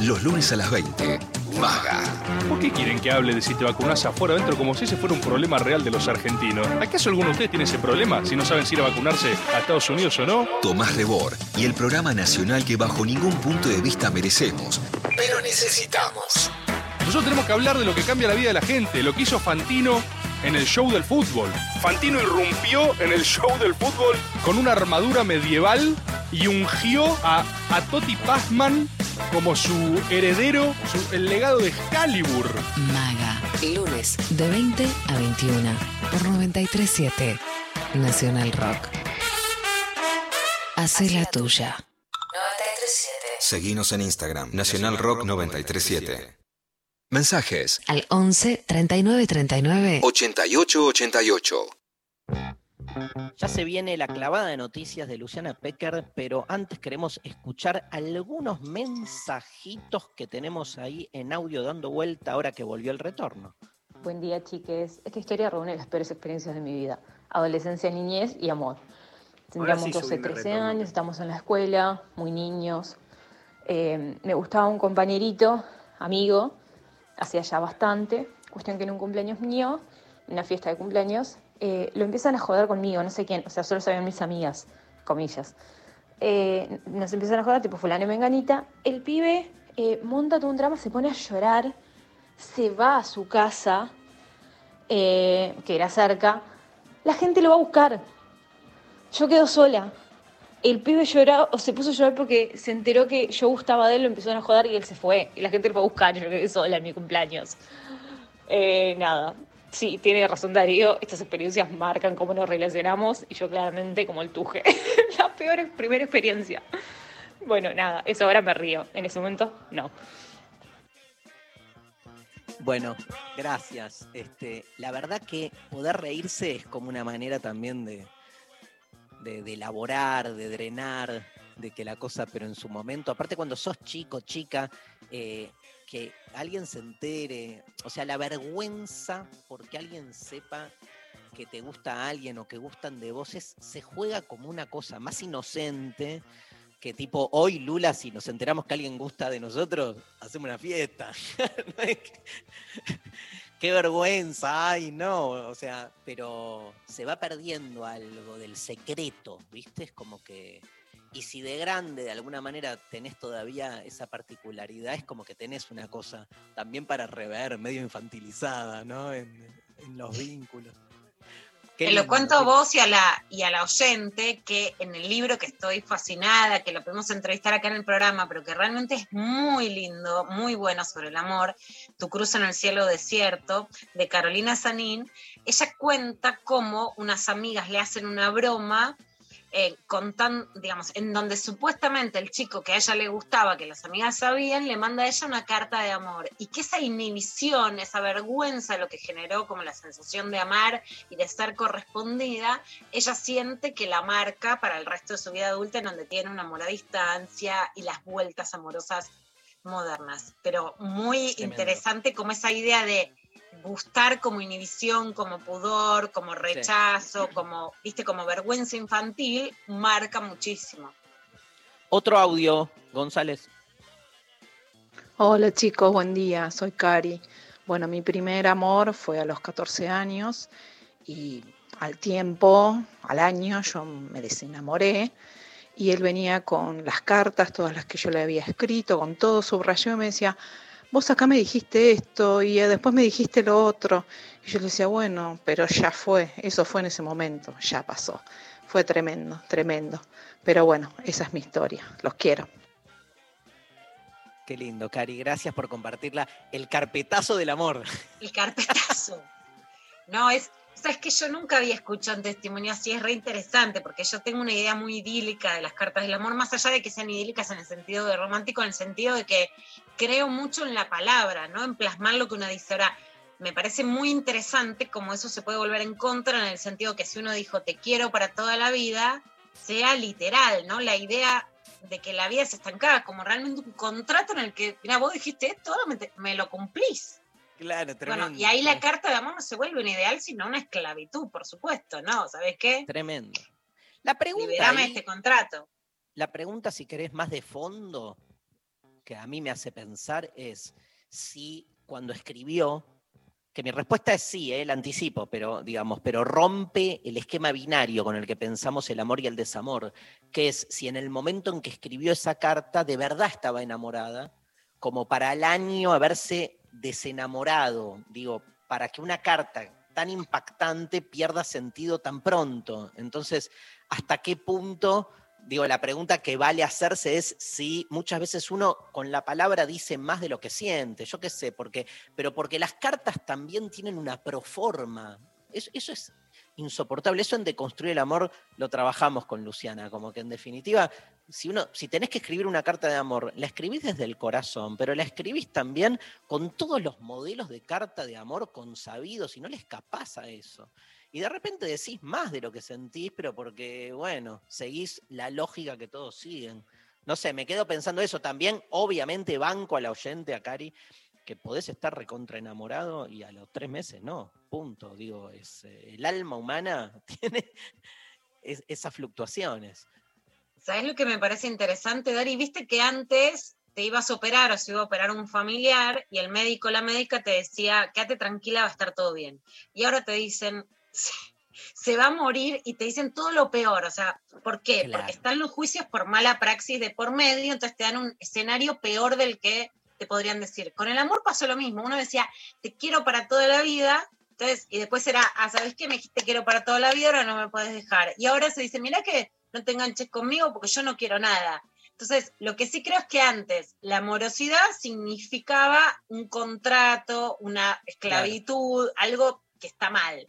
Los lunes a las 20. Maga. ¿Por qué quieren que hable de si te vacunás afuera o adentro como si ese fuera un problema real de los argentinos? ¿Acaso alguno de ustedes tiene ese problema si no saben si ir a vacunarse a Estados Unidos o no? Tomás Rebor y el programa nacional que bajo ningún punto de vista merecemos, pero necesitamos. Nosotros tenemos que hablar de lo que cambia la vida de la gente, lo que hizo Fantino en el show del fútbol. Fantino irrumpió en el show del fútbol con una armadura medieval y ungió a, a Toti Pazman como su heredero, su- el legado de Excalibur. Maga. Lunes de 20 a 21 por 937 Nacional Rock. Hace la tuya. 937. Seguinos en Instagram, Nacional Rock 937. Mensajes Al 11 39 39 8888. Ya se viene la clavada de noticias de Luciana Pecker, pero antes queremos escuchar algunos mensajitos que tenemos ahí en audio dando vuelta ahora que volvió el retorno. Buen día, chiques. Esta historia reúne las peores experiencias de mi vida. Adolescencia, niñez y amor. Tendríamos sí 12, subime 13 retorno. años, estamos en la escuela, muy niños. Eh, me gustaba un compañerito, amigo, hacía ya bastante. Cuestión que en un cumpleaños mío, una fiesta de cumpleaños, eh, lo empiezan a joder conmigo, no sé quién, o sea, solo sabían mis amigas, comillas. Eh, nos empiezan a joder, tipo fulano y menganita. El pibe eh, monta todo un drama, se pone a llorar, se va a su casa, eh, que era cerca. La gente lo va a buscar. Yo quedo sola. El pibe lloraba, o se puso a llorar porque se enteró que yo gustaba de él, lo empezaron a joder y él se fue. Y la gente lo fue a buscar, yo quedé sola en mi cumpleaños. Eh, nada, sí, tiene razón Darío, estas experiencias marcan cómo nos relacionamos y yo claramente como el tuje. la peor primera experiencia. Bueno, nada, eso ahora me río. En ese momento, no. Bueno, gracias. Este, la verdad que poder reírse es como una manera también de, de, elaborar, de drenar, de que la cosa, pero en su momento, aparte cuando sos chico, chica, eh, que alguien se entere, o sea, la vergüenza porque alguien sepa que te gusta a alguien o que gustan de vos, es- se juega como una cosa más inocente que tipo, hoy Lula, si nos enteramos que alguien gusta de nosotros, hacemos una fiesta. Qué vergüenza, ay, no, o sea, pero se va perdiendo algo del secreto, ¿viste? Es como que, y si de grande de alguna manera tenés todavía esa particularidad, es como que tenés una cosa también para rever, medio infantilizada, ¿no? En, en los vínculos. Qué Te lo cuento a vos y a, la, y a la oyente que en el libro que estoy fascinada, que lo podemos entrevistar acá en el programa, pero que realmente es muy lindo, muy bueno sobre el amor, Tu cruz en el cielo desierto, de Carolina Sanín, ella cuenta cómo unas amigas le hacen una broma. Eh, contan, digamos, en donde supuestamente el chico que a ella le gustaba, que las amigas sabían, le manda a ella una carta de amor. Y que esa inhibición, esa vergüenza, lo que generó como la sensación de amar y de ser correspondida, ella siente que la marca para el resto de su vida adulta, en donde tiene un amor a distancia y las vueltas amorosas modernas. Pero muy Tremendo. interesante como esa idea de gustar como inhibición, como pudor, como rechazo, como, viste, como vergüenza infantil, marca muchísimo. Otro audio, González. Hola chicos, buen día, soy Cari. Bueno, mi primer amor fue a los 14 años y al tiempo, al año, yo me desenamoré y él venía con las cartas, todas las que yo le había escrito, con todo subrayado y me decía, vos acá me dijiste esto y eh, después me dijiste lo otro. Y yo le decía, bueno, pero ya fue, eso fue en ese momento, ya pasó. Fue tremendo, tremendo. Pero bueno, esa es mi historia, los quiero. Qué lindo, Cari. Gracias por compartirla. El carpetazo del amor. El carpetazo. No, es, sabes que yo nunca había escuchado un testimonio así, es re interesante, porque yo tengo una idea muy idílica de las cartas del amor, más allá de que sean idílicas en el sentido de romántico, en el sentido de que creo mucho en la palabra, ¿no? En plasmar lo que uno dice. Ahora, me parece muy interesante cómo eso se puede volver en contra, en el sentido que si uno dijo te quiero para toda la vida, sea literal, ¿no? La idea de que la vida es estancada, como realmente un contrato en el que, mira, vos dijiste esto, ahora me, te- me lo cumplís. Claro, tremendo. Bueno, y ahí la carta de amor no se vuelve un ideal, sino una esclavitud, por supuesto, ¿no? ¿Sabes qué? Tremendo. La pregunta, Liberame ahí- este contrato. la pregunta, si querés, más de fondo, que a mí me hace pensar, es si cuando escribió, que mi respuesta es sí, eh, la anticipo, pero digamos, pero rompe el esquema binario con el que pensamos el amor y el desamor, que es si en el momento en que escribió esa carta de verdad estaba enamorada, como para al año haberse desenamorado, digo, para que una carta tan impactante pierda sentido tan pronto. Entonces, ¿hasta qué punto digo, la pregunta que vale hacerse es si muchas veces uno con la palabra dice más de lo que siente, yo qué sé, porque, pero porque las cartas también tienen una proforma. Eso, es insoportable. Eso en Deconstruir el Amor lo trabajamos con Luciana, como que en definitiva, si uno, si tenés que escribir una carta de amor, la escribís desde el corazón, pero la escribís también con todos los modelos de carta de amor consabidos y no le escapás a eso. Y de repente decís más de lo que sentís, pero porque, bueno, seguís la lógica que todos siguen. No sé, me quedo pensando eso también. Obviamente banco a la oyente, a Cari, que podés estar recontra enamorado y a los tres meses no, punto. Digo, es, eh, el alma humana tiene es- esas fluctuaciones. ¿Sabes lo que me parece interesante, Dari? Viste que antes te ibas a operar o se iba a operar un familiar y el médico o la médica te decía, quédate tranquila, va a estar todo bien. Y ahora te dicen, se, se va a morir y te dicen todo lo peor. O sea, ¿por qué? Claro. Porque están los juicios por mala praxis de por medio, entonces te dan un escenario peor del que te podrían decir. Con el amor pasó lo mismo. Uno decía, te quiero para toda la vida. Entonces, y después era, ah, ¿sabes qué? Me dijiste quiero para toda la vida, ahora no me puedes dejar. Y ahora se dice, mira que no te enganches conmigo porque yo no quiero nada. Entonces, lo que sí creo es que antes la morosidad significaba un contrato, una esclavitud, algo que está mal.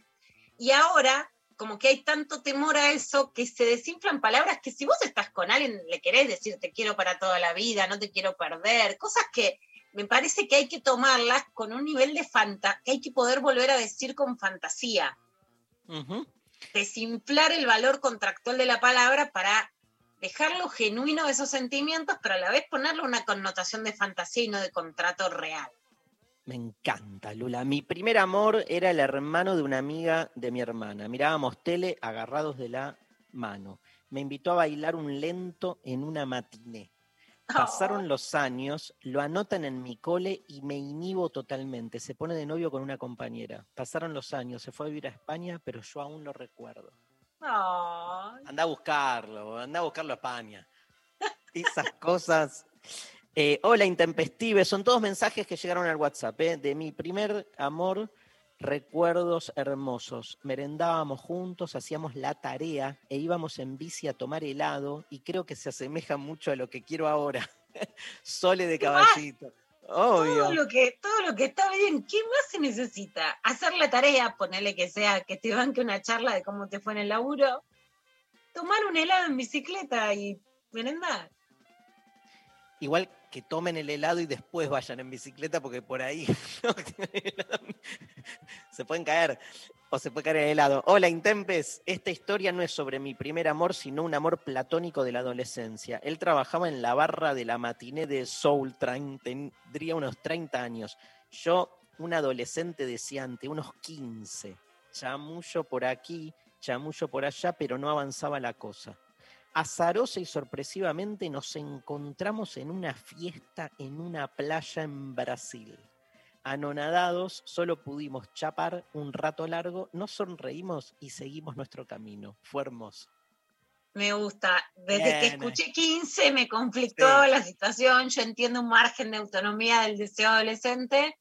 Y ahora, como que hay tanto temor a eso, que se desinflan palabras que si vos estás con alguien, le querés decir te quiero para toda la vida, no te quiero perder, cosas que me parece que hay que tomarlas con un nivel de fantasía, que hay que poder volver a decir con fantasía desinflar el valor contractual de la palabra para dejarlo genuino de esos sentimientos, pero a la vez ponerle una connotación de fantasía y no de contrato real. Me encanta, Lula. Mi primer amor era el hermano de una amiga de mi hermana. Mirábamos tele agarrados de la mano. Me invitó a bailar un lento en una matiné. Pasaron los años, lo anotan en mi cole y me inhibo totalmente. Se pone de novio con una compañera. Pasaron los años, se fue a vivir a España, pero yo aún lo recuerdo. Anda a buscarlo, anda a buscarlo a España. Esas cosas. Eh, hola, Intempestive. Son todos mensajes que llegaron al WhatsApp. eh, De mi primer amor, recuerdos hermosos. Merendábamos juntos, hacíamos la tarea e íbamos en bici a tomar helado y creo que se asemeja mucho a lo que quiero ahora. Sole de caballito. todo lo que todo lo que está bien, ¿qué más se necesita? Hacer la tarea, ponerle que sea que te banque una charla de cómo te fue en el laburo, tomar un helado en bicicleta y merendar. Igual que tomen el helado y después vayan en bicicleta, porque por ahí se pueden caer o se puede caer el helado. Hola, Intempes. Esta historia no es sobre mi primer amor, sino un amor platónico de la adolescencia. Él trabajaba en la barra de la matiné de Soul Train, tendría unos 30 años. Yo, un adolescente deseante, unos 15. Chamullo por aquí, chamullo por allá, pero no avanzaba la cosa azarosa y sorpresivamente nos encontramos en una fiesta en una playa en Brasil. Anonadados, solo pudimos chapar un rato largo, nos sonreímos y seguimos nuestro camino. Fue hermoso. Me gusta. Desde que escuché 15 me conflictó Sí. la situación. Yo entiendo un margen de autonomía del deseo adolescente.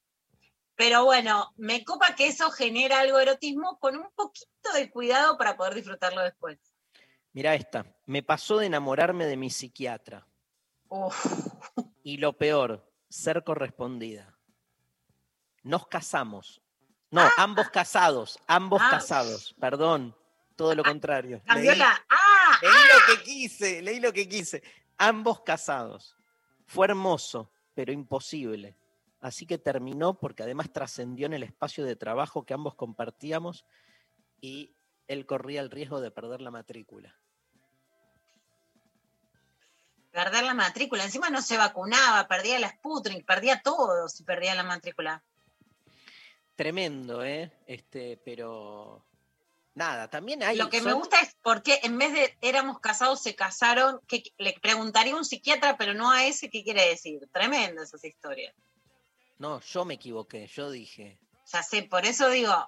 Pero bueno, me copa que eso genera algo de erotismo con un poquito de cuidado para poder disfrutarlo después. Mira esta, me pasó de enamorarme de mi psiquiatra. Uf. Y lo peor, ser correspondida. Nos casamos. No, ambos casados, ambos Ah. casados, perdón, todo lo contrario. Cambió Leí- la. ¡Ah! Leí lo que quise, leí lo que quise. Ambos casados. Fue hermoso, pero imposible. Así que terminó porque además trascendió en el espacio de trabajo que ambos compartíamos y él corría el riesgo de perder la matrícula. Perder la matrícula. Encima no se vacunaba, perdía la Sputnik, perdía todo si perdía la matrícula. Tremendo, ¿eh? Este, pero nada, también hay. Lo que me gusta es por qué en vez de éramos casados se casaron, que le preguntaría a un psiquiatra, pero no a ese, ¿qué quiere decir? Tremendo esas historias. No, yo me equivoqué, yo dije. Ya sé, por eso digo,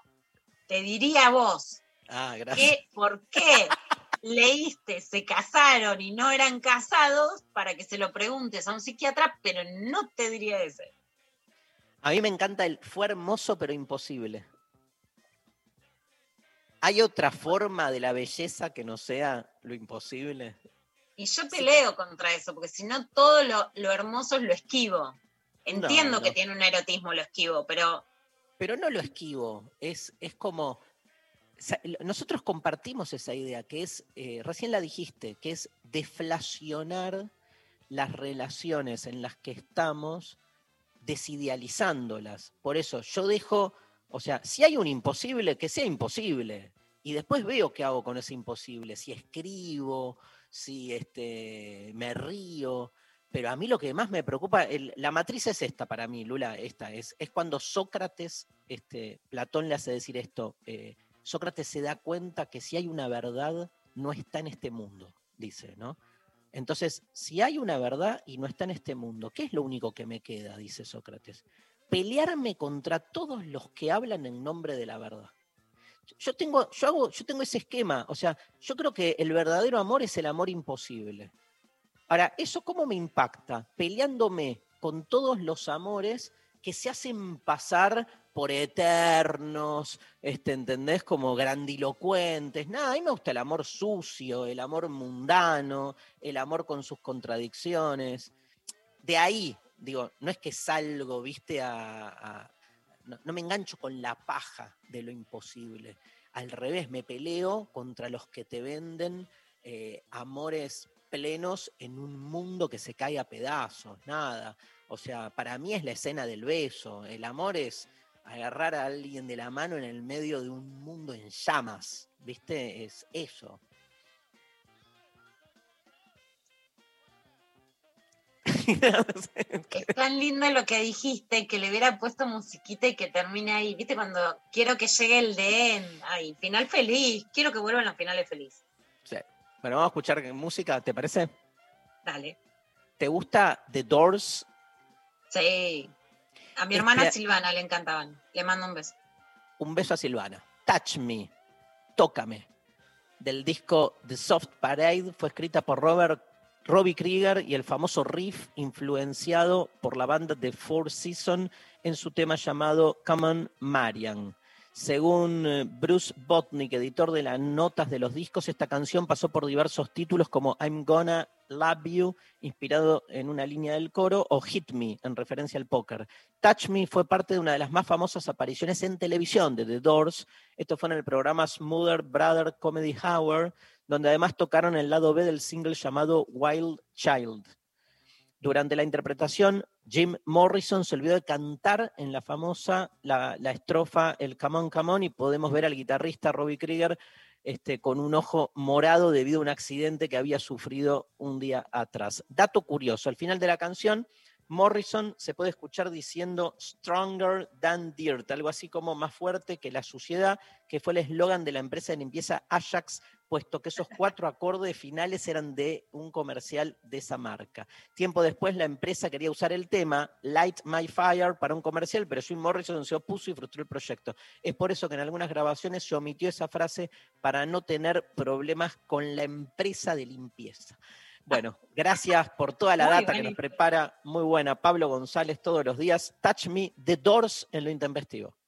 te diría a vos, Ah, gracias. que ¿por qué leíste se casaron y no eran casados para que se lo preguntes a un psiquiatra, pero no te diría ese? A mí me encanta el fue hermoso pero imposible. ¿Hay otra forma de la belleza que no sea lo imposible? Y yo peleo contra eso, porque si no todo lo, lo hermoso lo esquivo. Entiendo No, que tiene un erotismo lo esquivo, pero Pero no lo esquivo, es, es como... Nosotros compartimos esa idea, que es, eh, recién la dijiste, que es deflacionar las relaciones en las que estamos, desidealizándolas. Por eso yo dejo, o sea, si hay un imposible, que sea imposible. Y después veo qué hago con ese imposible, si escribo, si este, me río. Pero a mí lo que más me preocupa, la matriz es esta para mí, Lula, esta es, es cuando Sócrates, este, Platón le hace decir esto, eh, Sócrates se da cuenta que si hay una verdad, no está en este mundo, dice, ¿no? Entonces, si hay una verdad y no está en este mundo, ¿qué es lo único que me queda? Dice Sócrates. Pelearme contra todos los que hablan en nombre de la verdad. Yo tengo, yo hago, yo tengo ese esquema. O sea, yo creo que el verdadero amor es el amor imposible. Ahora, ¿eso cómo me impacta? Peleándome con todos los amores que se hacen pasar por eternos, este, ¿entendés? Como grandilocuentes. Nada, a mí me gusta el amor sucio, el amor mundano, el amor con sus contradicciones. De ahí, digo, no es que salgo, viste, a... no me engancho con la paja de lo imposible. Al revés, me peleo contra los que te venden eh, amores plenos en un mundo que se cae a pedazos, nada. O sea, para mí es la escena del beso. El amor es agarrar a alguien de la mano en el medio de un mundo en llamas, ¿viste? Es eso. es tan lindo lo que dijiste que le hubiera puesto musiquita y que termine ahí. ¿Viste? Cuando quiero que llegue el de ay, final feliz. Quiero que vuelvan los finales felices. Sí. Bueno, vamos a escuchar música, ¿te parece? Dale. ¿Te gusta The Doors? Sí. A mi Este- hermana Silvana le encantaban. Le mando un beso. Un beso a Silvana. Touch Me, Tócame, del disco The Soft Parade, fue escrita por Robert Robbie Krieger y el famoso riff influenciado por la banda de Four Seasons en su tema llamado Come On Marian. Según eh, Bruce Botnick, editor de las notas de los discos, esta canción pasó por diversos títulos como I'm Gonna Love You, inspirado en una línea del coro, o Hit Me, en referencia al póker. Touch Me fue parte de una de las más famosas apariciones en televisión de The Doors. Esto fue en el programa Smoother Brother Comedy Hour, donde además tocaron el lado B del single llamado Wild Child. Durante la interpretación, Jim Morrison se olvidó de cantar en la famosa, la, la estrofa El Come On, Come On, y podemos ver al guitarrista Robbie Krieger este, con un ojo morado debido a un accidente que había sufrido un día atrás. Dato curioso, al final de la canción, Morrison se puede escuchar diciendo Stronger than Dirt, algo así como más fuerte que la suciedad, que fue el eslogan de la empresa de limpieza Ajax, puesto que esos cuatro acordes finales eran de un comercial de esa marca. Tiempo después la empresa quería usar el tema Light My Fire para un comercial, pero Jim Morrison se opuso y frustró el proyecto. Es por eso que en algunas grabaciones se omitió esa frase para no tener problemas con la empresa de limpieza. Bueno, gracias por toda la Muy data que nos prepara. Muy buena, Pablo González todos los días. Touch Me, The Doors en lo intempestivo.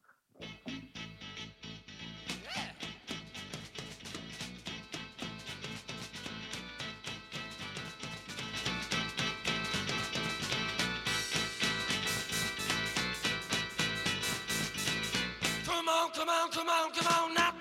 On, come on, now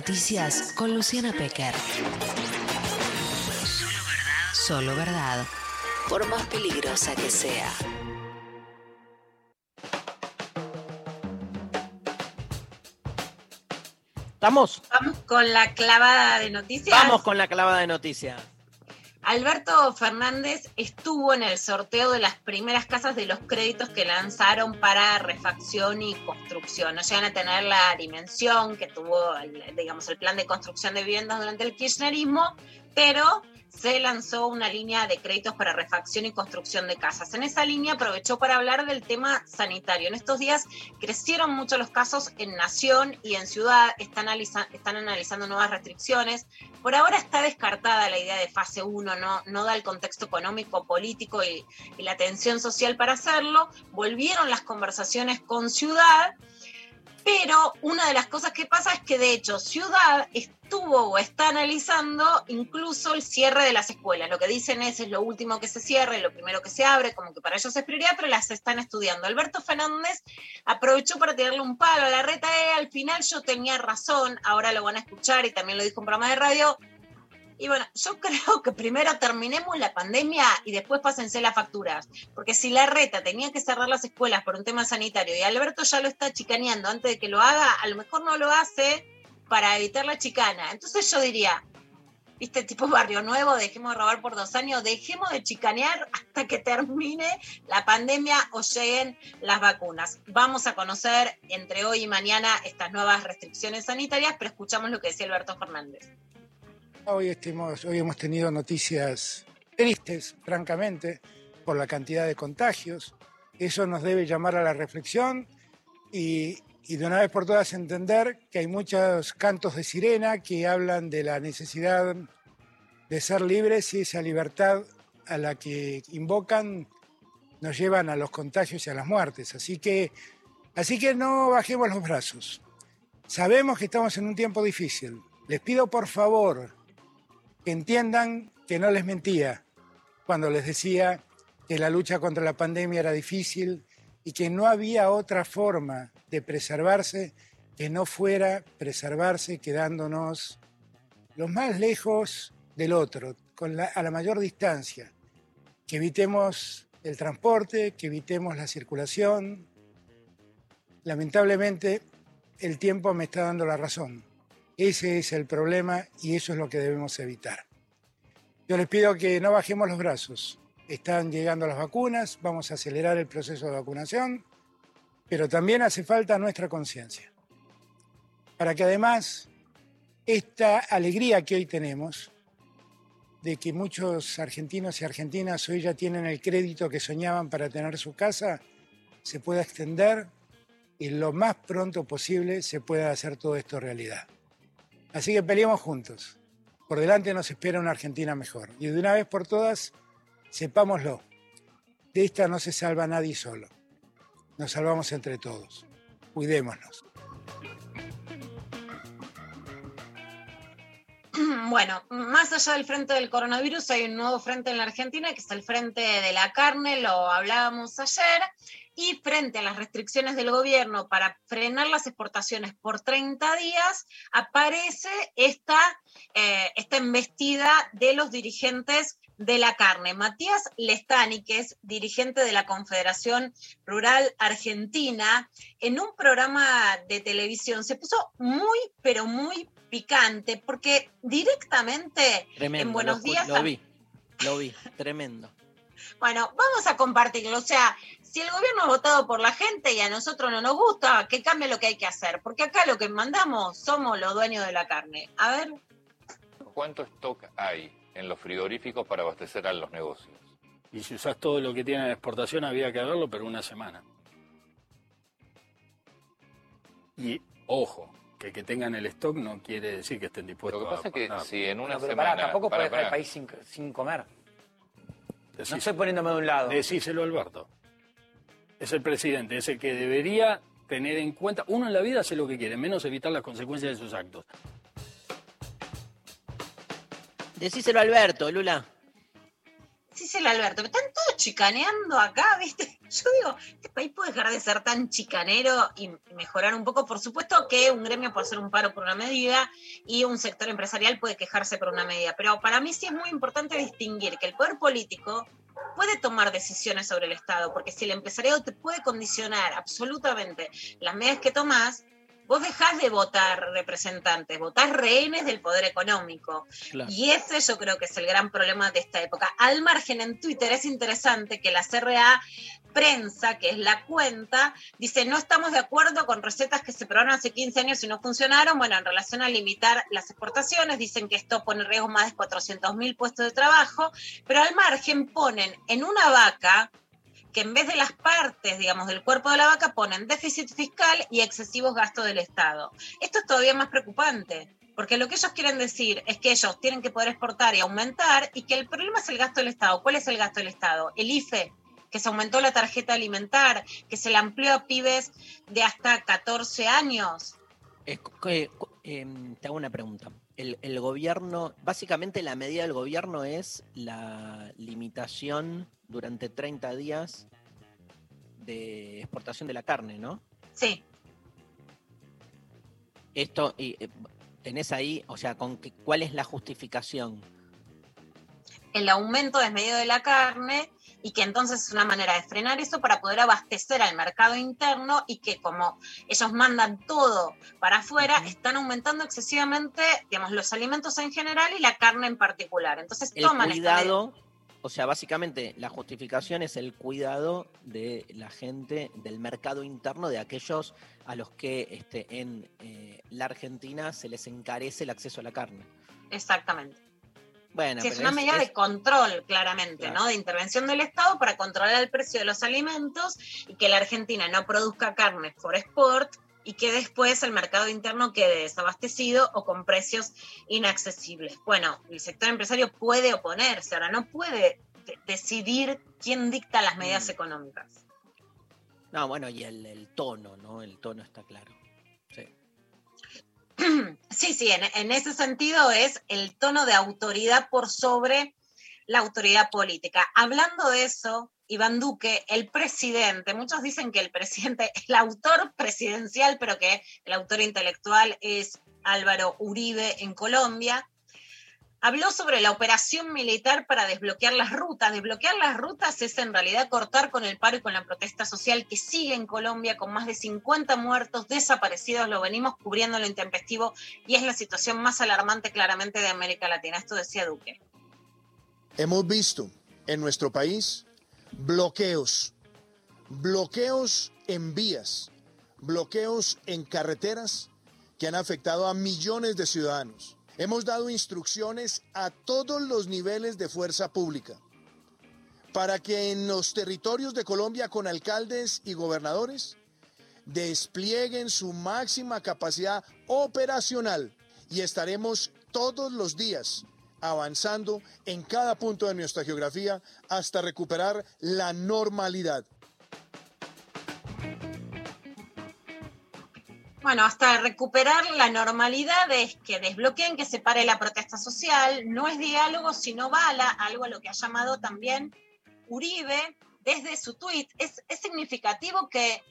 noticias con Luciana Pecker. Solo verdad. Solo verdad. Por más peligrosa que sea. ¿Estamos? Vamos con la clavada de noticias. Vamos con la clavada de noticias. Alberto Fernández estuvo en el sorteo de las primeras casas de los créditos que lanzaron para refacción y construcción. No llegan a tener la dimensión que tuvo, el, digamos, el plan de construcción de viviendas durante el kirchnerismo, pero se lanzó una línea de créditos para refacción y construcción de casas. En esa línea aprovechó para hablar del tema sanitario. En estos días crecieron mucho los casos en Nación y en Ciudad, están, están analizando nuevas restricciones. Por ahora está descartada la idea de fase 1, no, no da el contexto económico, político y, y la tensión social para hacerlo. Volvieron las conversaciones con Ciudad. Pero una de las cosas que pasa es que de hecho Ciudad estuvo o está analizando incluso el cierre de las escuelas. Lo que dicen es es lo último que se cierre, lo primero que se abre, como que para ellos es prioridad, pero las están estudiando. Alberto Fernández aprovechó para tirarle un palo a la reta. eh, al final yo tenía razón, ahora lo van a escuchar y también lo dijo en programa de radio. Y bueno, yo creo que primero terminemos la pandemia y después pásense las facturas. Porque si la reta tenía que cerrar las escuelas por un tema sanitario y Alberto ya lo está chicaneando antes de que lo haga, a lo mejor no lo hace para evitar la chicana. Entonces yo diría, viste, tipo Barrio Nuevo, dejemos de robar por dos años, dejemos de chicanear hasta que termine la pandemia o lleguen las vacunas. Vamos a conocer entre hoy y mañana estas nuevas restricciones sanitarias, pero escuchamos lo que decía Alberto Fernández. Hoy, estemos- hoy hemos tenido noticias tristes, francamente, por la cantidad de contagios. Eso nos debe llamar a la reflexión y, y de una vez por todas entender que hay muchos cantos de sirena que hablan de la necesidad de ser libres y esa libertad a la que invocan nos llevan a los contagios y a las muertes. Así que, así que no bajemos los brazos. Sabemos que estamos en un tiempo difícil. Les pido por favor que entiendan que no les mentía cuando les decía que la lucha contra la pandemia era difícil y que no había otra forma de preservarse que no fuera preservarse quedándonos lo más lejos del otro, con la- a la mayor distancia, que evitemos el transporte, que evitemos la circulación. Lamentablemente, el tiempo me está dando la razón. Ese es el problema y eso es lo que debemos evitar. Yo les pido que no bajemos los brazos. Están llegando las vacunas, vamos a acelerar el proceso de vacunación, pero también hace falta nuestra conciencia. Para que además esta alegría que hoy tenemos, de que muchos argentinos y argentinas hoy ya tienen el crédito que soñaban para tener su casa, se pueda extender y lo más pronto posible se pueda hacer todo esto realidad. Así que peleemos juntos. Por delante nos espera una Argentina mejor. Y de una vez por todas, sepámoslo, de esta no se salva nadie solo. Nos salvamos entre todos. Cuidémonos. Bueno, más allá del frente del coronavirus, hay un nuevo frente en la Argentina, que es el frente de la carne, lo hablábamos ayer, y frente a las restricciones del gobierno para frenar las exportaciones por 30 días, aparece esta, eh, esta embestida de los dirigentes de la carne. Matías Lestani, que es dirigente de la Confederación Rural Argentina, en un programa de televisión se puso muy, pero muy picante, porque directamente Tremendo. en Buenos lo, Días... Lo vi, lo vi, tremendo. Bueno, vamos a compartirlo. O sea, si el gobierno es votado por la gente y a nosotros no nos gusta, que cambie lo que hay que hacer. Porque acá lo que mandamos somos los dueños de la carne. A ver, ¿Cuánto stock hay en los frigoríficos para abastecer a los negocios? Y si usás todo lo que tiene en exportación, había que verlo, pero una semana. Y ojo, que que tengan el stock no quiere decir que estén dispuestos Lo que pasa a es que si en una semana... pará, tampoco puede dejar el país sin, sin comer. No estoy poniéndome de un lado. Decíselo, Alberto. Es el presidente, es el que debería tener en cuenta. Uno en la vida hace lo que quiere, menos evitar las consecuencias de sus actos. Decíselo a Alberto, Lula. el Alberto, me están todos chicaneando acá, ¿viste? Yo digo, este país puede dejar de ser tan chicanero y mejorar un poco. Por supuesto que un gremio puede hacer un paro por una medida y un sector empresarial puede quejarse por una medida, pero para mí sí es muy importante distinguir que el poder político puede tomar decisiones sobre el Estado, porque si el empresariado te puede condicionar absolutamente las medidas que tomás, vos dejás de votar representantes, votás rehenes del poder económico. Claro. Y ese yo creo que es el gran problema de esta época. Al margen en Twitter es interesante que la CRA Prensa, que es la cuenta, dice, no estamos de acuerdo con recetas que se probaron hace 15 años y no funcionaron. Bueno, en relación a limitar las exportaciones, dicen que esto pone en riesgo más de 400 mil puestos de trabajo, pero al margen ponen en una vaca que en vez de las partes, digamos, del cuerpo de la vaca, ponen déficit fiscal y excesivos gastos del Estado. Esto es todavía más preocupante, porque lo que ellos quieren decir es que ellos tienen que poder exportar y aumentar y que el problema es el gasto del Estado. ¿Cuál es el gasto del Estado? El IFE, que se aumentó la tarjeta alimentar, que se le amplió a pibes de hasta 14 años. Que- co- em, te hago una pregunta. El, el gobierno, básicamente la medida del gobierno es la limitación durante 30 días de exportación de la carne, ¿no? Sí. Esto, y, eh, tenés ahí, o sea, con qué- ¿cuál es la justificación? el aumento desmedido de la carne y que entonces es una manera de frenar eso para poder abastecer al mercado interno y que como ellos mandan todo para afuera, están aumentando excesivamente, digamos, los alimentos en general y la carne en particular. Entonces El toman esta cuidado, o sea, básicamente la justificación es el cuidado de la gente del mercado interno, de aquellos a los que este, en eh, la Argentina se les encarece el acceso a la carne. Exactamente. Bueno, Sí, es una medida es- de control, claramente, Claro. ¿no? De intervención del Estado para controlar el precio de los alimentos y que la Argentina no produzca carne por export y que después el mercado interno quede desabastecido o con precios inaccesibles. Bueno, el sector empresario puede oponerse, ahora no puede de- decidir quién dicta las medidas Mm. económicas. No, bueno, y el, el tono, ¿no? El tono está claro. Sí. Sí, en, en ese sentido es el tono de autoridad por sobre la autoridad política. Hablando de eso, Iván Duque, el presidente, muchos dicen que el presidente, el autor presidencial, pero que el autor intelectual es Álvaro Uribe en Colombia, habló sobre la operación militar para desbloquear las rutas. Desbloquear las rutas es en realidad cortar con el paro y con la protesta social que sigue en Colombia con más de 50 muertos, desaparecidos, lo venimos cubriendo en lo intempestivo y es la situación más alarmante claramente de América Latina. Esto decía Duque. Hemos visto en nuestro país bloqueos, bloqueos en vías, bloqueos en carreteras que han afectado a millones de ciudadanos. Hemos dado instrucciones a todos los niveles de fuerza pública para que en los territorios de Colombia con alcaldes y gobernadores desplieguen su máxima capacidad operacional y estaremos todos los días avanzando en cada punto de nuestra geografía hasta recuperar la normalidad. Bueno, hasta recuperar la normalidad es que desbloqueen, que se pare la protesta social, no es diálogo, sino bala, algo a lo que ha llamado también Uribe desde su tuit. Es, significativo que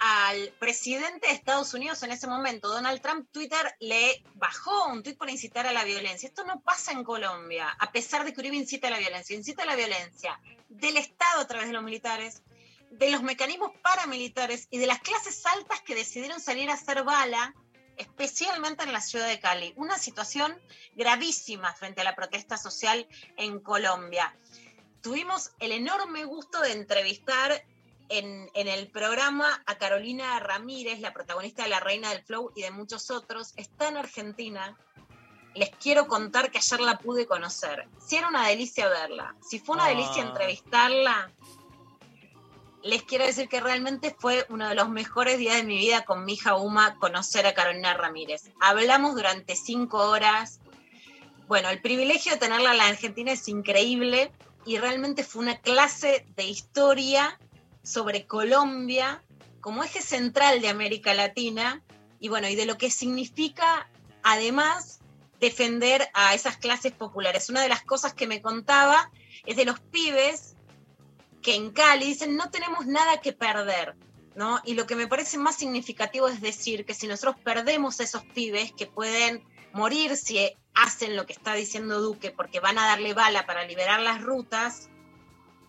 al presidente de Estados Unidos en ese momento, Donald Trump, Twitter le bajó un tuit por incitar a la violencia. Esto no pasa en Colombia, a pesar de que Uribe incita a la violencia. Incita a la violencia del Estado a través de los militares, de los mecanismos paramilitares y de las clases altas que decidieron salir a hacer bala, especialmente en la ciudad de Cali. Una situación gravísima frente a la protesta social en Colombia. Tuvimos el enorme gusto de entrevistar en, en, el programa a Carolina Ramírez, la protagonista de La Reina del Flow y de muchos otros. Está en Argentina. Les quiero contar que ayer la pude conocer. Si era una delicia verla, si fue una delicia Ah. entrevistarla, les quiero decir que realmente fue uno de los mejores días de mi vida con mi hija Uma conocer a Carolina Ramírez. Hablamos durante cinco horas. Bueno, el privilegio de tenerla en la Argentina es increíble y realmente fue una clase de historia sobre Colombia como eje central de América Latina y bueno, y de lo que significa además defender a esas clases populares. Una de las cosas que me contaba es de los pibes que en Cali dicen no tenemos nada que perder, ¿no? Y lo que me parece más significativo es decir que si nosotros perdemos a esos pibes que pueden morir si hacen lo que está diciendo Duque porque van a darle bala para liberar las rutas,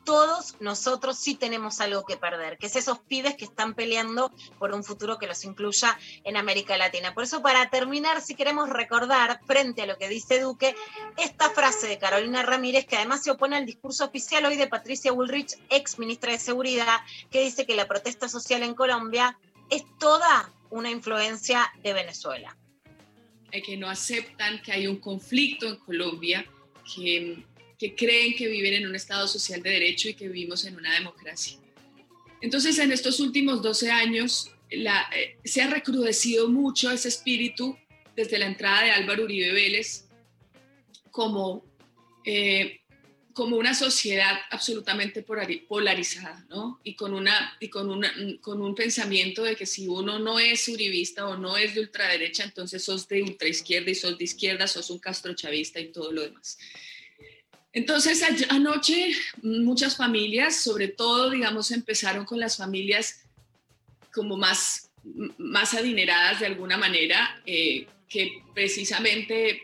todos nosotros sí tenemos algo que perder, que es esos pibes que están peleando por un futuro que los incluya en América Latina. Por eso, para terminar, si queremos recordar, frente a lo que dice Duque, esta frase de Carolina Ramírez, que además se opone al discurso oficial hoy de Patricia Bullrich, ex ministra de Seguridad, que dice que la protesta social en Colombia es toda una influencia de Venezuela. eh, que no aceptan que hay un conflicto en Colombia, que, que creen que viven en un Estado social de derecho y que vivimos en una democracia. Entonces, en estos últimos 12 años eh, se ha recrudecido mucho ese espíritu desde la entrada de Álvaro Uribe Vélez como, eh, como una sociedad absolutamente polari- polarizada, ¿no? Y con, una, y con, una, con un pensamiento de que si uno no es uribista o no es de ultraderecha, entonces sos de ultraizquierda y sos de izquierda, sos un castrochavista y todo lo demás. Entonces, anoche muchas familias, sobre todo, digamos, empezaron con las familias como más, más adineradas de alguna manera, eh, que precisamente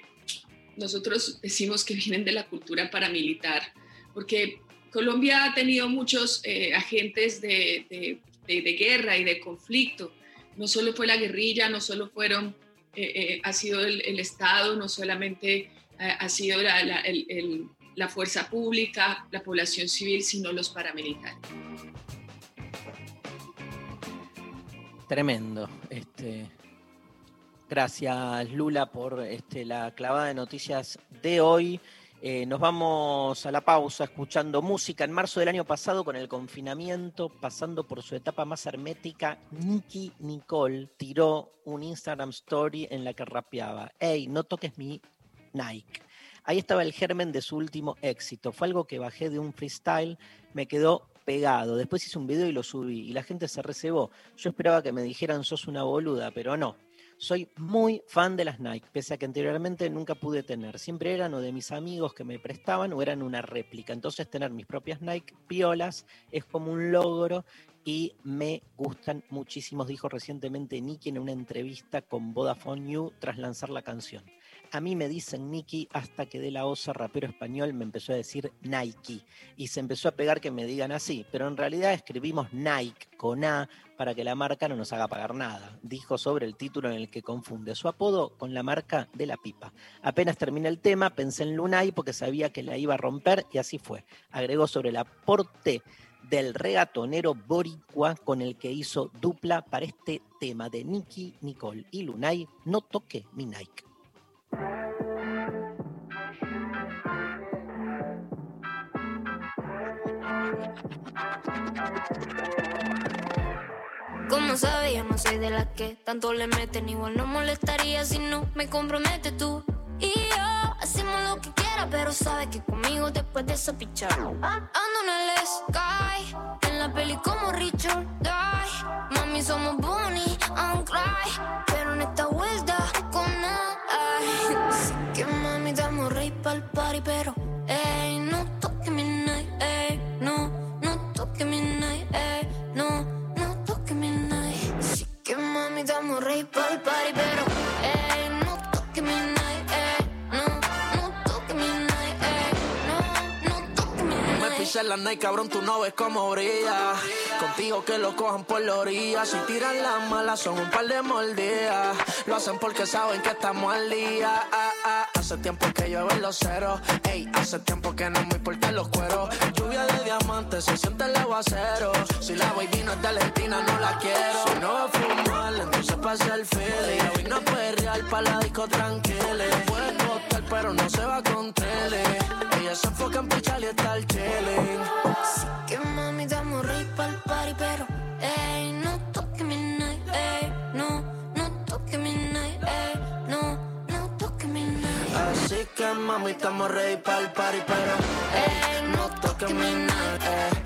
nosotros decimos que vienen de la cultura paramilitar, porque Colombia ha tenido muchos eh, agentes de, de- guerra y de conflicto. No solo fue la guerrilla, no solo fueron, eh, ha sido el, Estado, no solamente ha sido el- la fuerza pública, la población civil, sino los paramilitares. Tremendo. Este, gracias, Lula, por este, la clavada de noticias de hoy. Eh, nos vamos a la pausa escuchando música. En marzo del año pasado, con el confinamiento, pasando por su etapa más hermética, Nicky Nicole tiró un Instagram story en la que rapeaba: Hey, no toques mi Nike. Ahí estaba el germen de su último éxito. Fue algo que bajé de un freestyle, me quedó pegado. Después hice un video y lo subí y la gente se recebó. Yo esperaba que me dijeran sos una boluda, pero no. Soy muy fan de las Nike, pese a que anteriormente nunca pude tener. Siempre eran o de mis amigos que me prestaban o eran una réplica. Entonces tener mis propias Nike piolas es como un logro y me gustan muchísimo, dijo recientemente Nicky en una entrevista con Vodafone You tras lanzar la canción. A mí me dicen Nicky hasta que de la osa rapero español me empezó a decir Nike y se empezó a pegar que me digan así, pero en realidad escribimos Nike con A para que la marca no nos haga pagar nada, dijo sobre el título en el que confunde su apodo con la marca de la pipa. Apenas terminé el tema, pensé en Lunay porque sabía que la iba a romper y así fue. Agregó sobre el aporte del regatonero boricua con el que hizo dupla para este tema de Nicky Nicole y Lunay, no toque mi Nike. Como sabes, yo no soy de las que tanto le meten. Igual no molestaría si no me comprometes tú. Y yo hacemos lo que quiera, pero sabes que conmigo después de esa pichar. Ando en el sky, en la peli como Richard. Mami, somos Bonnie and Clyde, pero en esta vuelta Así que mami, damos rey pa'l party, pero ey, no toque mi night, ey, no, no toque mi night, ey, no, no toque mi night. Así que mami, damos rey pa'l party, pero ey, no toque mi night, ey, no, no toque mi night, ey, no, no toque mi Me night. pisé la night, cabrón, tú no ves cómo brilla. Contigo que lo cojan por la orilla. Si tiran las malas, son un par de mordidas. Lo hacen porque saben que estamos al día. Ah, ah. Hace tiempo que llueven los ceros. Ey, hace tiempo que no me importan los cueros. Lluvia de diamantes, se siente el aguacero. Si la baby no es de Argentina, no la quiero. Si no va a fumar, entonces pasa el fele. Hoy no puede real para la disco tranquila. Puede costar, pero no se va con tele. Ella se enfoca en pichar y estar chilling. Así que mami, damos rey pa'l party, pero ey, que mami, estamos ready para el party, pero ey, no toques mi night, ey,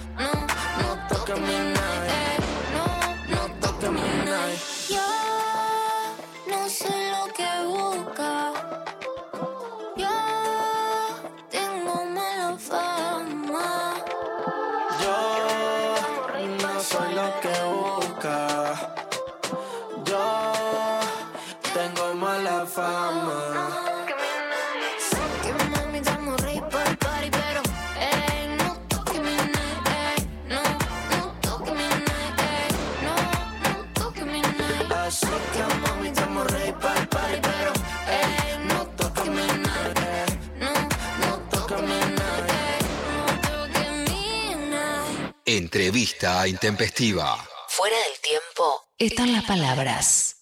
Entrevista intempestiva. Fuera del tiempo están las palabras.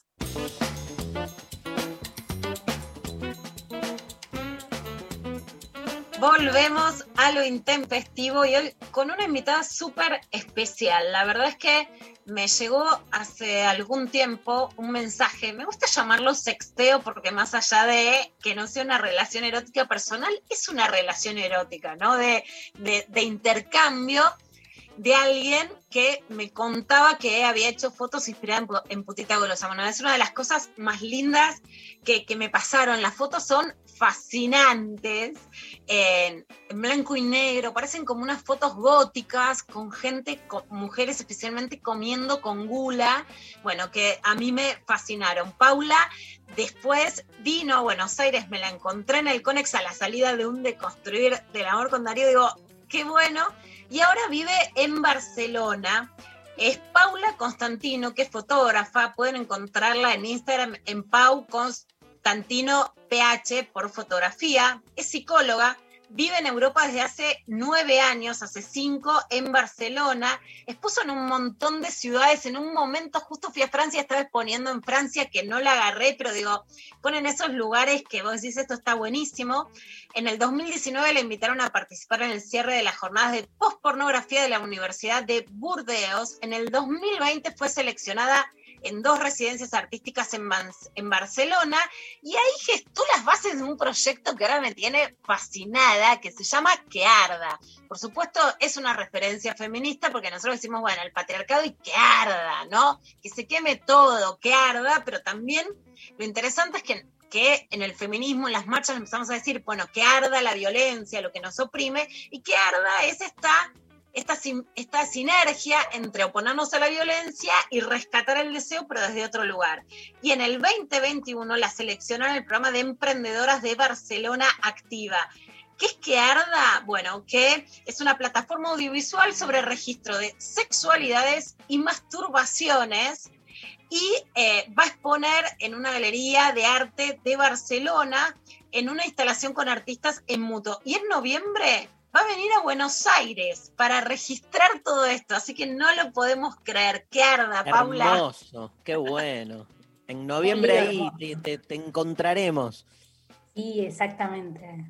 Volvemos a lo intempestivo y hoy con una invitada súper especial. La verdad es que me llegó hace algún tiempo un mensaje, me gusta llamarlo sexteo porque más allá de que no sea una relación erótica personal, es una relación erótica, ¿no? De, de- de intercambio de alguien que me contaba que había hecho fotos inspiradas en, pu- en putita golosa. Bueno, es una de las cosas más lindas que, que me pasaron. Las fotos son fascinantes, en, en blanco y negro, parecen como unas fotos góticas con gente, con mujeres especialmente comiendo con gula, bueno, que a mí me fascinaron. Paula después vino a Buenos Aires, me la encontré en el Conex a la salida de un deconstruir del amor con Darío, digo, qué bueno, y ahora vive en Barcelona. Es Paula Constantino, que es fotógrafa. Pueden encontrarla en Instagram en Pau Constantino PH por fotografía. Es psicóloga. Vive en Europa desde hace nueve años, hace cinco en Barcelona. Expuso en un montón de ciudades. En un momento justo fui a Francia, estaba exponiendo en Francia que no la agarré, pero digo, ponen esos lugares que vos decís esto está buenísimo. En el 2019 la invitaron a participar en el cierre de las jornadas de postpornografía de la Universidad de Burdeos. En el 2020 fue seleccionada en dos residencias artísticas en, en Barcelona y ahí gestó las bases de un proyecto que ahora me tiene fascinada, que se llama Que Arda. Por supuesto, es una referencia feminista porque nosotros decimos, bueno, el patriarcado y que arda, ¿no? Que se queme todo, que arda, pero también lo interesante es que que en el feminismo, en las marchas empezamos a decir, bueno, que arda la violencia, lo que nos oprime, y que arda es esta, esta, esta sinergia entre oponernos a la violencia y rescatar el deseo, pero desde otro lugar. Y en el 2021 la seleccionaron el programa de emprendedoras de Barcelona Activa. ¿Qué es que Arda? Bueno, que es una plataforma audiovisual sobre registro de sexualidades y masturbaciones y eh, va a exponer en una galería de arte de Barcelona en una instalación con artistas en mutuo. Y en noviembre va a venir a Buenos Aires para registrar todo esto, así que no lo podemos creer. ¡Qué arda, Paula! Hermoso, qué bueno. En noviembre ahí te, te- te encontraremos. Sí, exactamente.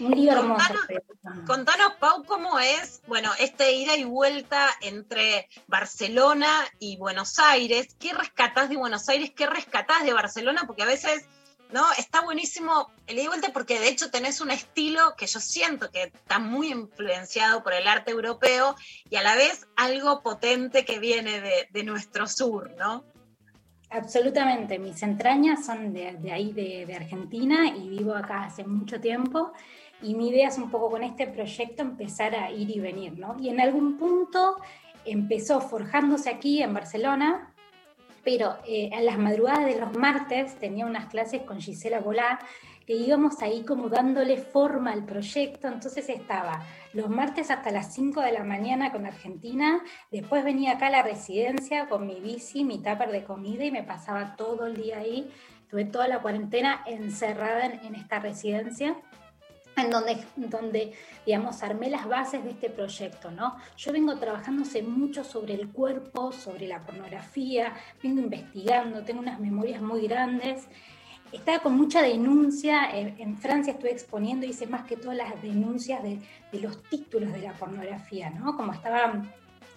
Un lío hermoso. Contanos, contanos, Pau, cómo es, bueno, este ida y vuelta entre Barcelona y Buenos Aires. ¿Qué rescatás de Buenos Aires? ¿Qué rescatás de Barcelona? Porque a veces, ¿no? Está buenísimo el ida y vuelta porque de hecho tenés un estilo que yo siento que está muy influenciado por el arte europeo y a la vez algo potente que viene de, de nuestro sur, ¿no? Absolutamente, mis entrañas son de, de ahí, de, de, Argentina, y vivo acá hace mucho tiempo. Y mi idea es un poco con este proyecto empezar a ir y venir, ¿no? Y en algún punto empezó forjándose aquí en Barcelona, pero eh, a las madrugadas de los martes tenía unas clases con Gisela Bolá, que íbamos ahí como dándole forma al proyecto, entonces estaba los martes hasta las 5 de la mañana con Argentina, después venía acá a la residencia con mi bici, mi tupper de comida y me pasaba todo el día ahí, tuve toda la cuarentena encerrada en, en esta residencia en donde, donde, digamos, armé las bases de este proyecto, ¿no? Yo vengo trabajando hace mucho sobre el cuerpo, sobre la pornografía, vengo investigando, tengo unas memorias muy grandes estaba con mucha denuncia, en, Francia estuve exponiendo, hice más que todas las denuncias de, de los títulos de la pornografía, ¿no? Como estaba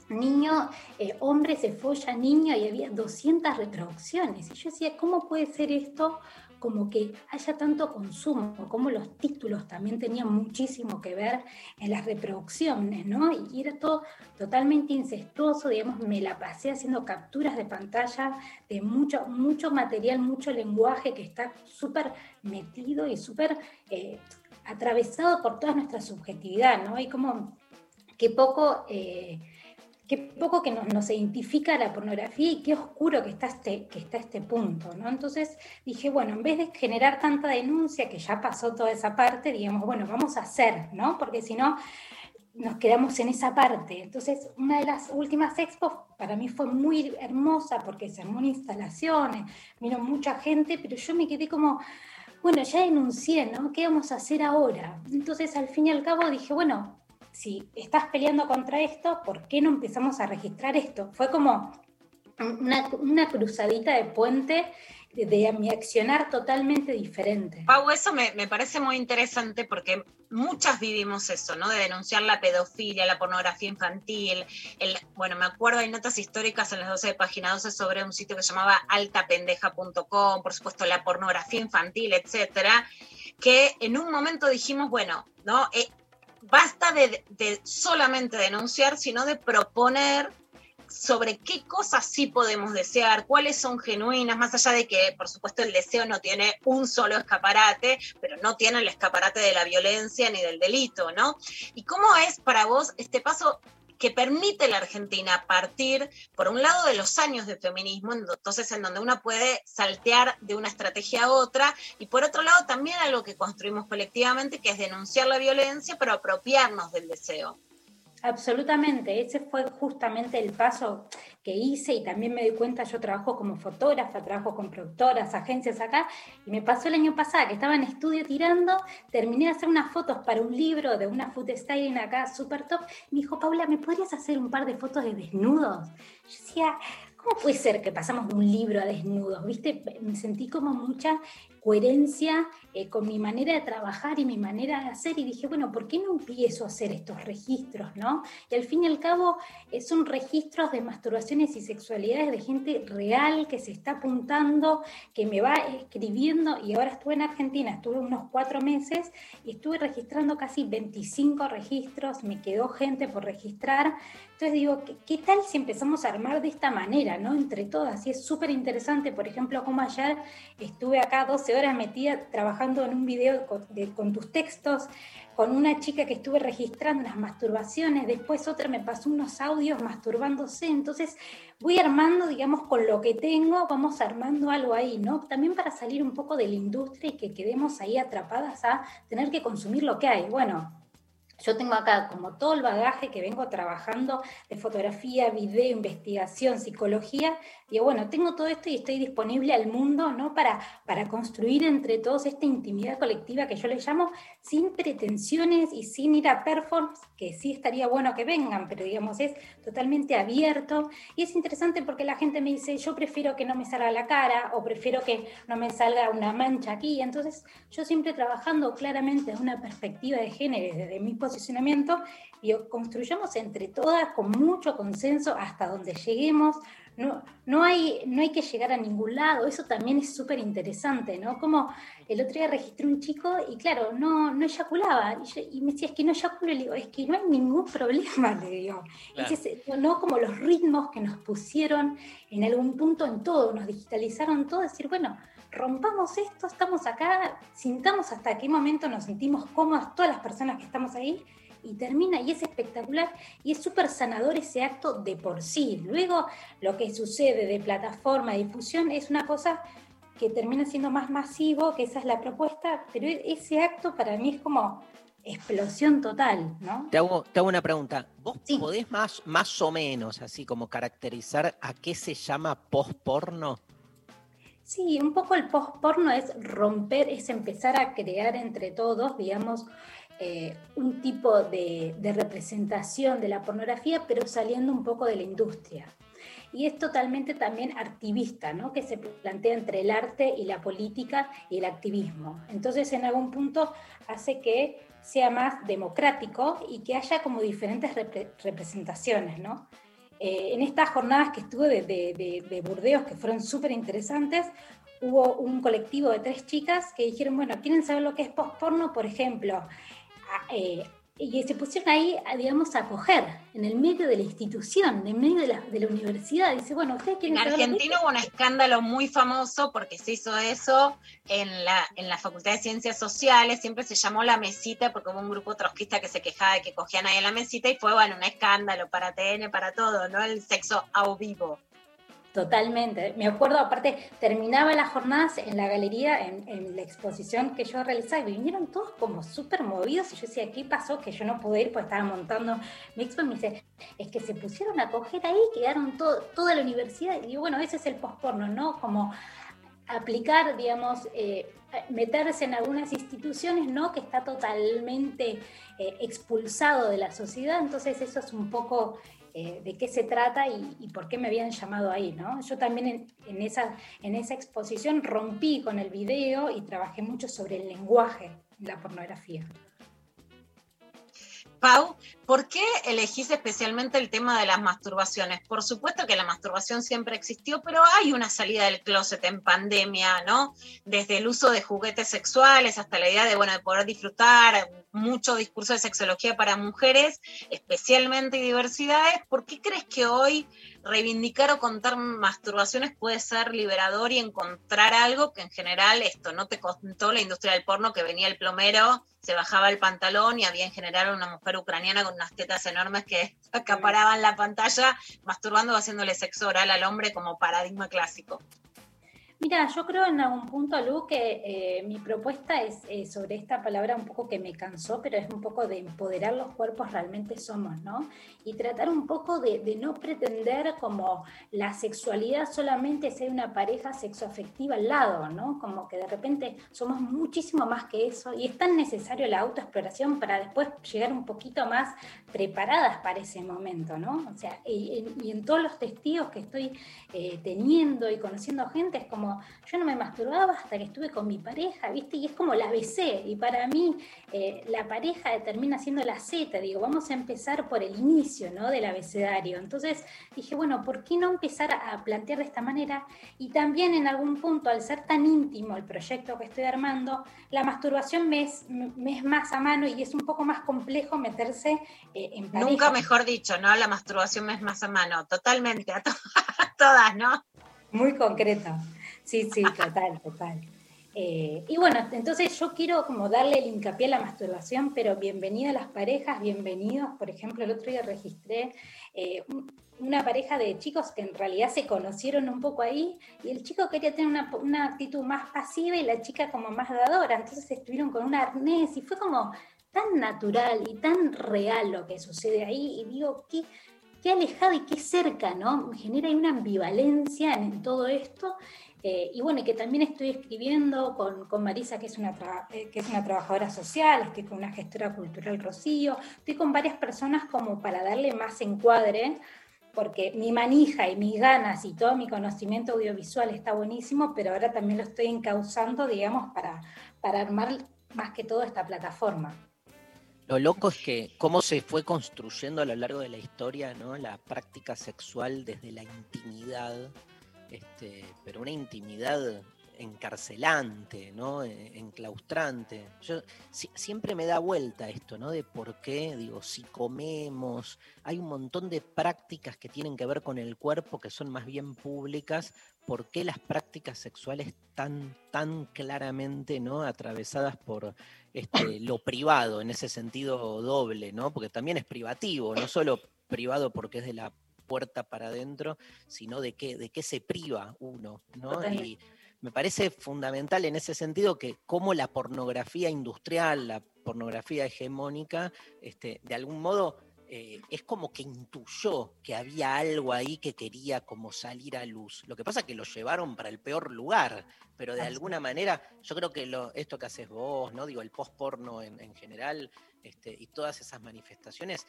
niño, eh, hombre se folla niño y había 200 reproducciones. Y yo decía, ¿cómo puede ser esto? Como que haya tanto consumo, como los títulos también tenían muchísimo que ver en las reproducciones, ¿no? Y era todo totalmente incestuoso, digamos, me la pasé haciendo capturas de pantalla de mucho, mucho material, mucho lenguaje que está súper metido y súper eh, atravesado por toda nuestra subjetividad, ¿no? Y como que poco... Eh, qué poco que nos, nos, identifica la pornografía y qué oscuro que está, este, que está este punto, ¿no? Entonces dije, bueno, en vez de generar tanta denuncia, que ya pasó toda esa parte, digamos, bueno, vamos a hacer, ¿no? Porque si no, nos quedamos en esa parte. Entonces, una de las últimas expos para mí fue muy hermosa porque se armó instalaciones, vino mucha gente, pero yo me quedé como, bueno, ya denuncié, ¿no? ¿Qué vamos a hacer ahora? Entonces, al fin y al cabo dije, bueno, si estás peleando contra esto, ¿por qué no empezamos a registrar esto? Fue como una, cruzadita de puente de, de, mi accionar totalmente diferente. Pau, eso me, me, parece muy interesante porque muchas vivimos eso, ¿no? De denunciar la pedofilia, la pornografía infantil. Bueno, me acuerdo, hay notas históricas en las 12 de página 12 sobre un sitio que llamaba altapendeja.com, por supuesto la pornografía infantil, etcétera, que en un momento dijimos, bueno, ¿no? Eh, basta de, solamente denunciar, sino de proponer sobre qué cosas sí podemos desear, cuáles son genuinas, más allá de que, por supuesto, el deseo no tiene un solo escaparate, pero no tiene el escaparate de la violencia ni del delito, ¿no? ¿Y cómo es para vos este paso que permite la Argentina partir, por un lado, de los años de feminismo, entonces en donde uno puede saltear de una estrategia a otra, y por otro lado también algo que construimos colectivamente, que es denunciar la violencia, pero apropiarnos del deseo. Absolutamente, ese fue justamente el paso que hice y también me di cuenta, yo trabajo como fotógrafa, trabajo con productoras, agencias acá, y me pasó el año pasado que estaba en estudio tirando, terminé de hacer unas fotos para un libro de una food styling acá, súper top, me dijo, Paula, ¿me podrías hacer un par de fotos de desnudos? Yo decía, ¿cómo puede ser que pasamos un libro a desnudos? ¿Viste? Me sentí como mucha coherencia eh, con mi manera de trabajar y mi manera de hacer y dije, bueno, ¿por qué no empiezo a hacer estos registros, no? Y al fin y al cabo eh, son registros de masturbaciones y sexualidades de gente real que se está apuntando, que me va escribiendo y ahora estuve en Argentina, estuve unos cuatro meses y estuve registrando casi 25 registros, me quedó gente por registrar. Entonces digo, ¿qué, qué tal si empezamos a armar de esta manera, ¿no? Entre todas. Y es súper interesante, por ejemplo, como ayer estuve acá 12 horas metida trabajando en un video con, de, con, tus textos, con una chica que estuve registrando las masturbaciones, después otra me pasó unos audios masturbándose, entonces voy armando, digamos, con lo que tengo, vamos armando algo ahí, ¿no? También para salir un poco de la industria y que quedemos ahí atrapadas a tener que consumir lo que hay. Bueno, yo tengo acá como todo el bagaje que vengo trabajando de fotografía, video, investigación, psicología. Y bueno, tengo todo esto y estoy disponible al mundo, ¿no? Para, para construir entre todos esta intimidad colectiva que yo le llamo sin pretensiones y sin ir a performance, que sí estaría bueno que vengan, pero digamos es totalmente abierto. Y es interesante porque la gente me dice, yo prefiero que no me salga la cara o prefiero que no me salga una mancha aquí. Entonces, yo siempre trabajando claramente desde una perspectiva de género, desde mi posicionamiento y construyamos entre todas con mucho consenso hasta donde lleguemos. No, no, hay, no hay que llegar a ningún lado, eso también es súper interesante, ¿no? Como el otro día registré un chico y claro, no, no eyaculaba, y, me decía, es que no eyaculo, le digo, es que no hay ningún problema, le digo. no como los ritmos que nos pusieron en algún punto en todo, nos digitalizaron todo, decir, bueno, rompamos esto, estamos acá, sintamos hasta qué momento nos sentimos cómodas todas las personas que estamos ahí y termina y es espectacular y es súper sanador ese acto de por sí. Luego lo que sucede de plataforma, de difusión, es una cosa que termina siendo más masivo, que esa es la propuesta, pero ese acto para mí es como explosión total, ¿no? Te hago, te hago una pregunta. ¿Vos podés más, más o menos así como caracterizar a qué se llama post-porno? Sí, un poco el post-porno es romper, es empezar a crear entre todos, digamos, eh, un tipo de, representación de la pornografía, pero saliendo un poco de la industria. Y es totalmente también activista, ¿no? que se plantea entre el arte y la política y el activismo. Entonces, en algún punto hace que sea más democrático y que haya como diferentes representaciones. ¿no? Eh, en estas jornadas que estuve de, de, de Burdeos, que fueron súper interesantes, hubo un colectivo de tres chicas que dijeron, bueno, ¿quieren saber lo que es post-porno? Por ejemplo, eh, y se pusieron ahí, digamos, a coger en el medio de la institución, en medio de la, de la universidad. Dice, bueno, ustedes quieren En Argentina hubo un escándalo muy famoso porque se hizo eso en la, en la Facultad de Ciencias Sociales, siempre se llamó La Mesita porque hubo un grupo trotskista que se quejaba de que cogían ahí en la mesita y fue, bueno, un escándalo para TN, para todo, ¿no? El sexo a vivo. Totalmente. Me acuerdo, aparte, terminaba las jornadas en la galería, en, la exposición que yo realizaba, y vinieron todos como súper movidos. Y yo decía, ¿qué pasó? Que yo no pude ir porque estaba montando mi expo. Y me dice, es que se pusieron a coger ahí, quedaron toda la universidad. Y bueno, ese es el posporno, ¿no? Como aplicar, digamos, eh, meterse en algunas instituciones, ¿no? Que está totalmente eh, expulsado de la sociedad. Entonces, eso es un poco eh, de qué se trata y, por qué me habían llamado ahí, ¿no? Yo también en, esa, exposición rompí con el video y trabajé mucho sobre el lenguaje de la pornografía. Pau, ¿por qué elegís especialmente el tema de las masturbaciones? Por supuesto que la masturbación siempre existió, pero hay una salida del closet en pandemia, ¿no? Desde el uso de juguetes sexuales hasta la idea de, bueno, de poder disfrutar, mucho discurso de sexología para mujeres, especialmente diversidades. ¿Por qué crees que hoy reivindicar o contar masturbaciones puede ser liberador y encontrar algo que en general esto no te contó la industria del porno que venía el plomero, se bajaba el pantalón y había en general una mujer ucraniana con unas tetas enormes que acaparaban la pantalla masturbando o haciéndole sexo oral al hombre como paradigma clásico. Mira, yo creo en algún punto, Lu, que eh, mi propuesta es eh, sobre esta palabra un poco que me cansó, pero es un poco de empoderar los cuerpos realmente somos, ¿no? Y tratar un poco de, no pretender como la sexualidad solamente ser una pareja sexoafectiva al lado, ¿no? Como que de repente somos muchísimo más que eso y es tan necesario la autoexploración para después llegar un poquito más preparadas para ese momento, ¿no? O sea, y, y en todos los testigos que estoy eh, teniendo y conociendo gente es como yo no me masturbaba hasta que estuve con mi pareja, ¿viste? Y es como la BC, y para mí eh, la pareja termina siendo la Z, digo, vamos a empezar por el inicio, ¿no? Del abecedario. Entonces dije, bueno, ¿por qué no empezar a plantear de esta manera? Y también en algún punto, al ser tan íntimo el proyecto que estoy armando, la masturbación me es, más a mano y es un poco más complejo meterse eh, en pareja. Nunca mejor dicho, ¿no? La masturbación me es más a mano, totalmente, a todas, ¿no? Muy concreto. Sí, sí, total, total. Eh, y bueno, entonces yo quiero como darle el hincapié a la masturbación, pero bienvenida a las parejas, bienvenidos. Por ejemplo, el otro día registré eh, una pareja de chicos que en realidad se conocieron un poco ahí y el chico quería tener una, una actitud más pasiva y la chica como más dadora. Entonces estuvieron con un arnés y fue como tan natural y tan real lo que sucede ahí, y digo, qué, qué alejado y qué cerca, ¿no? Genera una ambivalencia en, todo esto. Eh, y bueno, que también estoy escribiendo con, con Marisa, que es, una eh, que es una trabajadora social, estoy con una gestora cultural Rocío, estoy con varias personas como para darle más encuadre porque mi manija y mis ganas y todo mi conocimiento audiovisual está buenísimo, pero ahora también lo estoy encauzando, digamos, para, para armar más que todo esta plataforma. Lo loco es que cómo se fue construyendo a lo largo de la historia, ¿no? La práctica sexual desde la intimidad, este, pero una intimidad encarcelante, ¿no? E, enclaustrante. Yo siempre me da vuelta esto, ¿no? De por qué, digo, si comemos, hay un montón de prácticas que tienen que ver con el cuerpo que son más bien públicas, ¿por qué las prácticas sexuales tan, tan claramente, ¿no? Atravesadas por este, lo privado, en ese sentido doble, ¿no? Porque también es privativo, no solo privado porque es de la puerta para adentro, sino de qué, de qué se priva uno, ¿no? Y, me parece fundamental en ese sentido que como la pornografía industrial, la pornografía hegemónica, este, de algún modo eh, es como que intuyó que había algo ahí que quería como salir a luz. Lo que pasa es que lo llevaron para el peor lugar, pero de alguna manera yo creo que lo, esto que haces vos, ¿no? Digo, el post-porno en, en, general este, y todas esas manifestaciones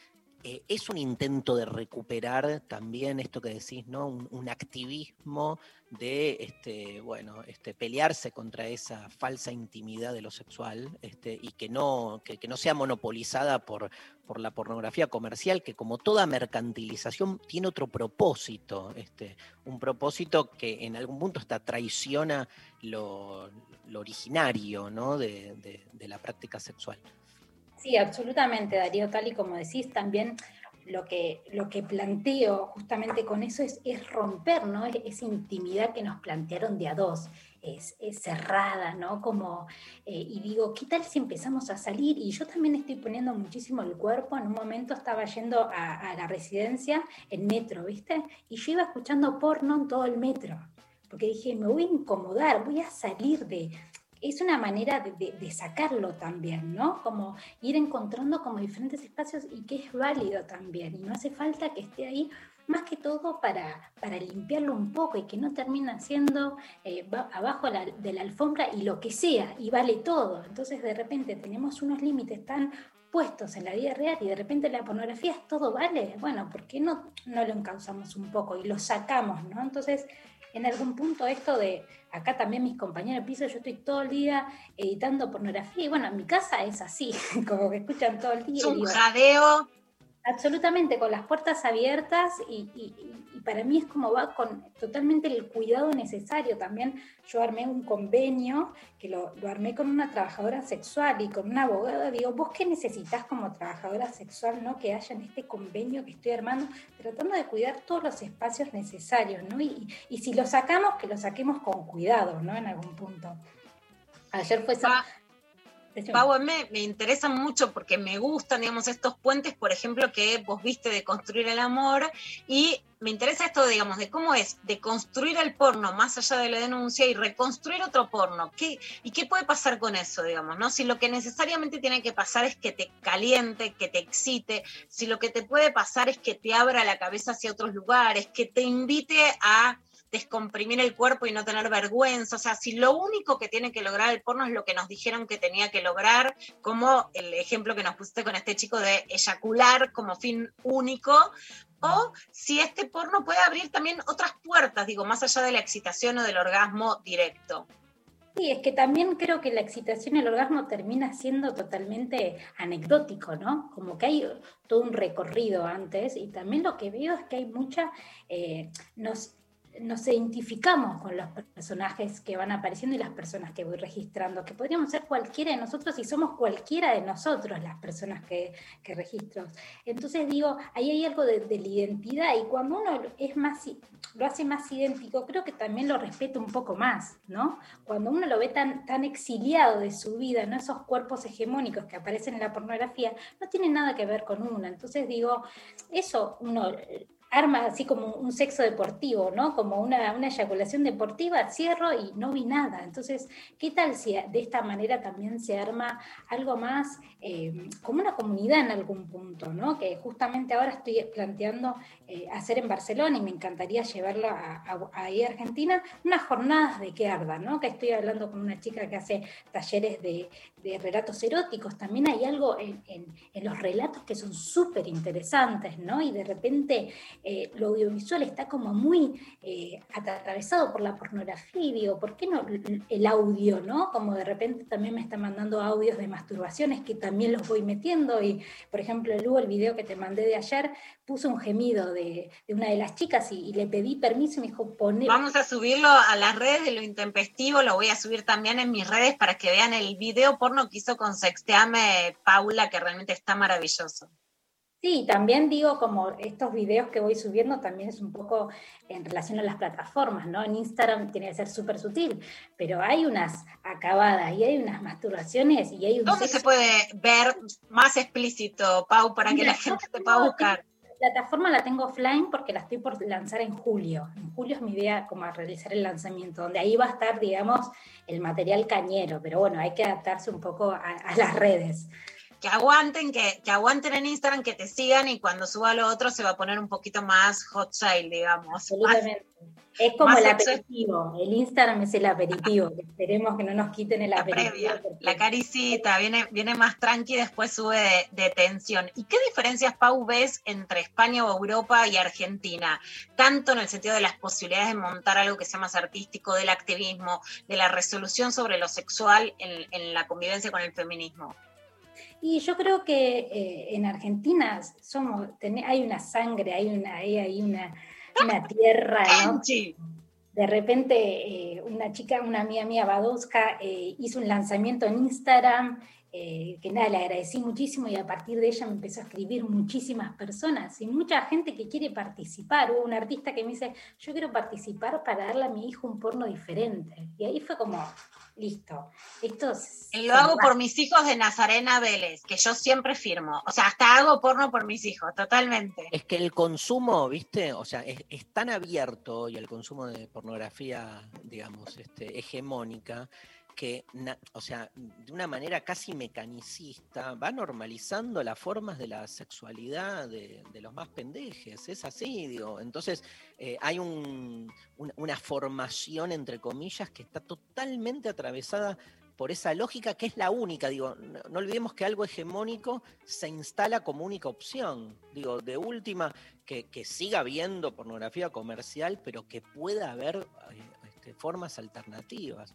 eh, es un intento de recuperar también esto que decís, ¿no? Un, activismo de este, bueno, este, pelearse contra esa falsa intimidad de lo sexual este, y que no, que, no sea monopolizada por, la pornografía comercial, que como toda mercantilización tiene otro propósito, este, un propósito que en algún punto hasta traiciona lo, originario ¿no? de la práctica sexual. Sí, absolutamente, Darío, tal y como decís, también lo que, lo que planteo justamente con eso es, es romper ¿no? esa intimidad que nos plantearon de a dos, es, cerrada, ¿no? Como, eh, y digo, ¿qué tal si empezamos a salir? Y yo también estoy poniendo muchísimo el cuerpo, en un momento estaba yendo a, a la residencia en metro, ¿viste? Y yo iba escuchando porno en todo el metro porque dije, me voy a incomodar, voy a salir de, es una manera de, sacarlo también, ¿no? Como ir encontrando como diferentes espacios y que es válido también. Y no hace falta que esté ahí más que todo para, para limpiarlo un poco y que no termine siendo eh, abajo de la alfombra y lo que sea, y vale todo. Entonces de repente tenemos unos límites tan puestos en la vida real y de repente la pornografía es todo vale. Bueno, ¿por qué no, no lo encauzamos un poco y lo sacamos, ¿no? Entonces en algún punto esto de, acá también mis compañeros de piso, yo estoy todo el día editando pornografía y bueno, en mi casa es así, como que escuchan todo el día. Es un jadeo Absolutamente, con las puertas abiertas y, para mí es como va con totalmente el cuidado necesario. También yo armé un convenio que lo, armé con una trabajadora sexual y con una abogada. Digo, ¿vos qué necesitas como trabajadora sexual, no? Que haya en este convenio que estoy armando, tratando de cuidar todos los espacios necesarios, ¿no? Y, si lo sacamos, que lo saquemos con cuidado, ¿no? En algún punto. Ayer fue esa, Pau, me, me interesa mucho porque me gustan, digamos, estos puentes, por ejemplo, que vos viste de construir el amor y me interesa esto, digamos, de cómo es de construir el porno más allá de la denuncia y reconstruir otro porno. ¿Qué, ¿Y qué puede pasar con eso, digamos? ¿no? Si lo que necesariamente tiene que pasar es que te caliente, que te excite, si lo que te puede pasar es que te abra la cabeza hacia otros lugares, que te invite a descomprimir el cuerpo y no tener vergüenza. O sea, si lo único que tiene que lograr el porno es lo que nos dijeron que tenía que lograr, como el ejemplo que nos pusiste con este chico de eyacular como fin único, o si este porno puede abrir también otras puertas, digo, más allá de la excitación o del orgasmo directo. Sí, es que también creo que la excitación y el orgasmo termina siendo totalmente anecdótico, ¿no? Como que hay todo un recorrido antes y también lo que veo es que hay mucha, eh, nos identificamos con los personajes que van apareciendo y las personas que voy registrando, que podríamos ser cualquiera de nosotros y somos cualquiera de nosotros las personas que, que registro. Entonces digo, ahí hay algo de, la identidad y cuando uno es más, lo hace más idéntico, creo que también lo respeto un poco más, ¿no? Cuando uno lo ve tan, tan exiliado de su vida, ¿no? Esos cuerpos hegemónicos que aparecen en la pornografía, no tiene nada que ver con uno. Entonces digo, eso uno arma así como un sexo deportivo, ¿no? Como una, eyaculación deportiva, cierro y no vi nada. Entonces, ¿qué tal si de esta manera también se arma algo más eh, como una comunidad en algún punto, ¿no? Que justamente ahora estoy planteando eh, hacer en Barcelona y me encantaría llevarlo a, ahí a Argentina, unas jornadas de que arda, ¿no? Que estoy hablando con una chica que hace talleres de, relatos eróticos. También hay algo en, en, en los relatos que son súper interesantes, ¿no? Y de repente eh, lo audiovisual está como muy eh, atravesado por la pornografía y digo, ¿por qué no el audio, no? Como de repente también me está mandando audios de masturbaciones que también los voy metiendo y, por ejemplo, Lu, el video que te mandé de ayer, puso un gemido de, una de las chicas y, le pedí permiso y me dijo, poner... Vamos a subirlo a las redes de lo intempestivo, lo voy a subir también en mis redes para que vean el video porno que hizo con Sexteame Paula, que realmente está maravilloso. Sí, también digo como estos videos que voy subiendo también es un poco en relación a las plataformas, ¿no? En Instagram tiene que ser súper sutil, pero hay unas acabadas y hay unas masturbaciones y hay un... ¿Dónde se puede ver más explícito, Pau, para que la gente te pueda buscar? La plataforma la tengo offline porque la estoy por lanzar en julio. En julio es mi idea como a realizar el lanzamiento, donde ahí va a estar, digamos, el material cañero, pero bueno, hay que adaptarse un poco a, a las redes que aguanten, que, que, aguanten en Instagram, que te sigan y cuando suba lo otro se va a poner un poquito más hot sale, digamos. Absolutamente. es como el aperitivo, el Instagram es el aperitivo, esperemos que no nos quiten el la aperitivo. Previa, la caricita, viene, viene más tranqui y después sube de, de, tensión. ¿Y qué diferencias, Pau, ves entre España o Europa y Argentina? Tanto en el sentido de las posibilidades de montar algo que sea más artístico, del activismo, de la resolución sobre lo sexual en, en la convivencia con el feminismo. Y yo creo que eh, en Argentina somos, hay una sangre, hay una, hay una, una tierra, ¿no? De repente eh, una chica, una amiga mía, Badowska, eh, hizo un lanzamiento en Instagram, que nada, le agradecí muchísimo y a partir de ella me empezó a escribir muchísimas personas y mucha gente que quiere participar. Hubo un artista que me dice, yo quiero participar para darle a mi hijo un porno diferente. Y ahí fue como, listo. Esto lo hago por mis hijos de Nazarena Vélez, que yo siempre firmo. O sea, hasta hago porno por mis hijos, totalmente. Es que el consumo, viste, o sea, es, es tan abierto y el consumo de pornografía, digamos, este, hegemónica, que, o sea, de una manera casi mecanicista, va normalizando las formas de la sexualidad de, los más pendejes. Es así, digo. Entonces, eh, hay un, una, formación, entre comillas, que está totalmente atravesada por esa lógica que es la única, digo, no, olvidemos que algo hegemónico se instala como única opción, digo, de última, que, que siga habiendo pornografía comercial, pero que pueda haber eh, este, formas alternativas.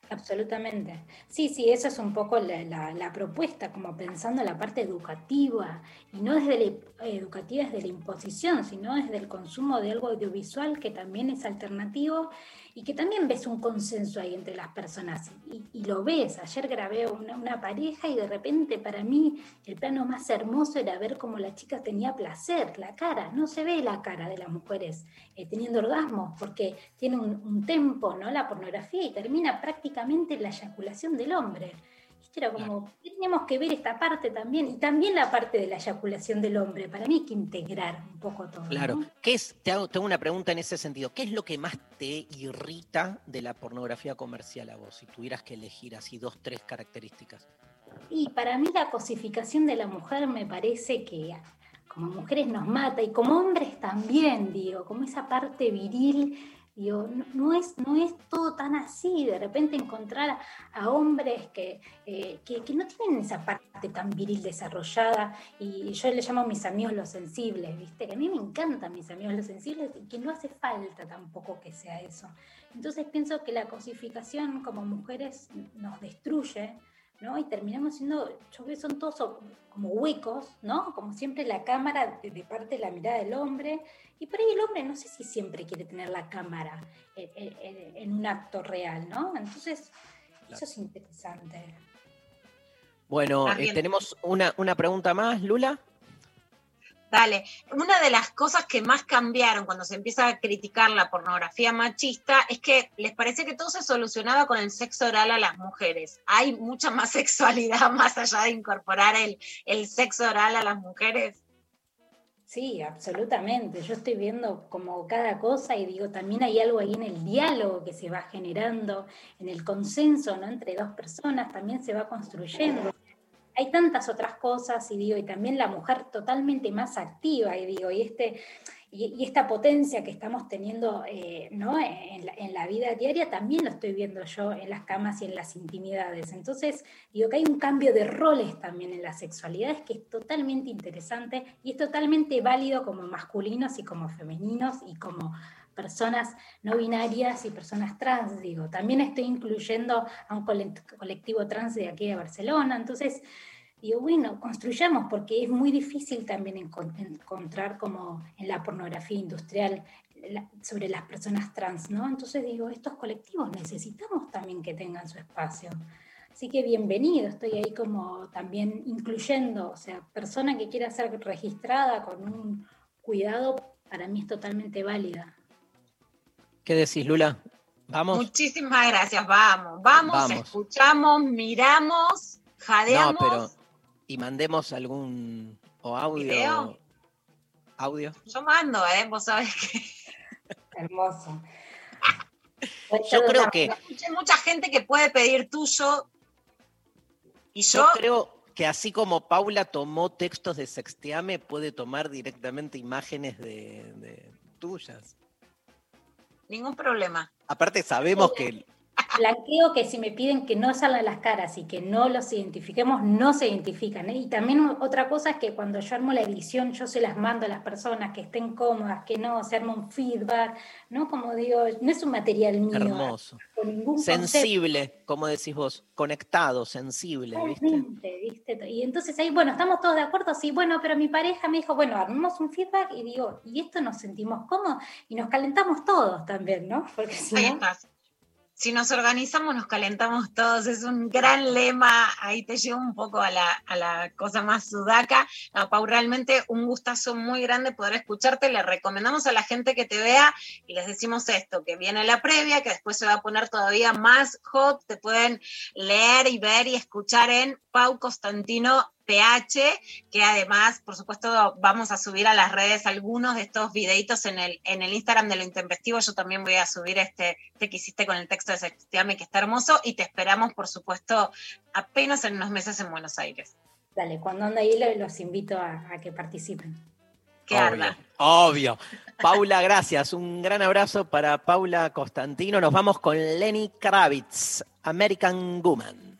Absolutamente. Sí, sí, esa es un poco la, la, la, propuesta, como pensando en la parte educativa, y no desde la educativa desde la imposición, sino desde el consumo de algo audiovisual que también es alternativo y que también ves un consenso ahí entre las personas y, y lo ves. Ayer grabé una, una, pareja y de repente para mí el plano más hermoso era ver cómo la chica tenía placer, la cara, no se ve la cara de las mujeres eh, teniendo orgasmos porque tiene un, un tempo, ¿no? La pornografía y termina prácticamente la eyaculación del hombre. Era como, teníamos que ver esta parte también, y también la parte de la eyaculación del hombre. Para mí hay que integrar un poco todo. Claro. ¿no? ¿Qué es, te hago, tengo una pregunta en ese sentido. ¿Qué es lo que más te irrita de la pornografía comercial a vos? Si tuvieras que elegir así dos, tres características. Y para mí la cosificación de la mujer me parece que como mujeres nos mata, y como hombres también, digo, como esa parte viril Digo, no, es, no es todo tan así, de repente encontrar a, hombres que, eh, que, que, no tienen esa parte tan viril desarrollada, y yo le llamo a mis amigos los sensibles, ¿viste? Que a mí me encantan mis amigos los sensibles y que no hace falta tampoco que sea eso. Entonces pienso que la cosificación como mujeres nos destruye, ¿no? Y terminamos siendo, yo creo que son todos como huecos, ¿no? Como siempre la cámara de, de, parte de la mirada del hombre, y por ahí el hombre no sé si siempre quiere tener la cámara en, en, en un acto real, ¿no? Entonces, claro. eso es interesante. Bueno, eh, tenemos una, una pregunta más, Lula. Dale, una de las cosas que más cambiaron cuando se empieza a criticar la pornografía machista es que les parece que todo se solucionaba con el sexo oral a las mujeres. Hay mucha más sexualidad más allá de incorporar el, el sexo oral a las mujeres. Sí, absolutamente. Yo estoy viendo como cada cosa y digo, también hay algo ahí en el diálogo que se va generando, en el consenso ¿no? entre dos personas, también se va construyendo. Hay tantas otras cosas y digo, y también la mujer totalmente más activa y digo, y este, y, esta potencia que estamos teniendo eh, ¿no? en, la, vida diaria también lo estoy viendo yo en las camas y en las intimidades. Entonces, digo que hay un cambio de roles también en las sexualidades que es totalmente interesante y es totalmente válido como masculinos y como femeninos y como personas no binarias y personas trans, digo. También estoy incluyendo a un colectivo trans de aquí de Barcelona. Entonces, digo, bueno, construyamos, porque es muy difícil también encontrar como en la pornografía industrial sobre las personas trans, ¿no? Entonces digo, estos colectivos necesitamos también que tengan su espacio. Así que bienvenido, estoy ahí como también incluyendo, o sea, persona que quiera ser registrada con un cuidado, para mí es totalmente válida. ¿Qué decís, Lula? ¿Vamos? Muchísimas gracias, vamos, vamos, escuchamos, miramos, jadeamos. No, pero y mandemos algún o audio. ¿Audio? Yo mando, ¿eh? Vos sabés que. Hermoso. yo creo que. Hay mucha gente que puede pedir tuyo. Y yo, yo creo que así como Paula tomó textos de Sexteame, puede tomar directamente imágenes de tuyas. Ningún problema. Aparte sabemos que Blanqueo que si me piden que no salgan las caras y que no los identifiquemos, no se identifican. ¿eh? Y también otra cosa es que cuando yo armo la edición, yo se las mando a las personas que estén cómodas, que no, se arma un feedback, ¿no? Como digo, no es un material mío. Hermoso. sensible, como decís vos, conectado, sensible, ¿viste? ¿viste? Y entonces ahí, bueno, estamos todos de acuerdo, sí, bueno, pero mi pareja me dijo, bueno, armemos un feedback y digo, y esto nos sentimos cómodos y nos calentamos todos también, ¿no? Porque si no si nos organizamos nos calentamos todos, es un gran lema, ahí te llevo un poco a la, cosa más sudaca. Pau, realmente un gustazo muy grande poder escucharte, le recomendamos a la gente que te vea y les decimos esto, que viene la previa, que después se va a poner todavía más hot, te pueden leer y ver y escuchar en Pau Constantino PH, que además, por supuesto, vamos a subir a las redes algunos de estos videitos en el, en el Instagram de lo intempestivo. Yo también voy a subir este, este que hiciste con el texto de Sextiame, que está hermoso, y te esperamos, por supuesto, apenas en unos meses en Buenos Aires. Dale, cuando anda ahí los invito a, que participen. Que obvio, Obvio. Paula, gracias. Un gran abrazo para Paula Constantino. Nos vamos con Lenny Kravitz, American Woman.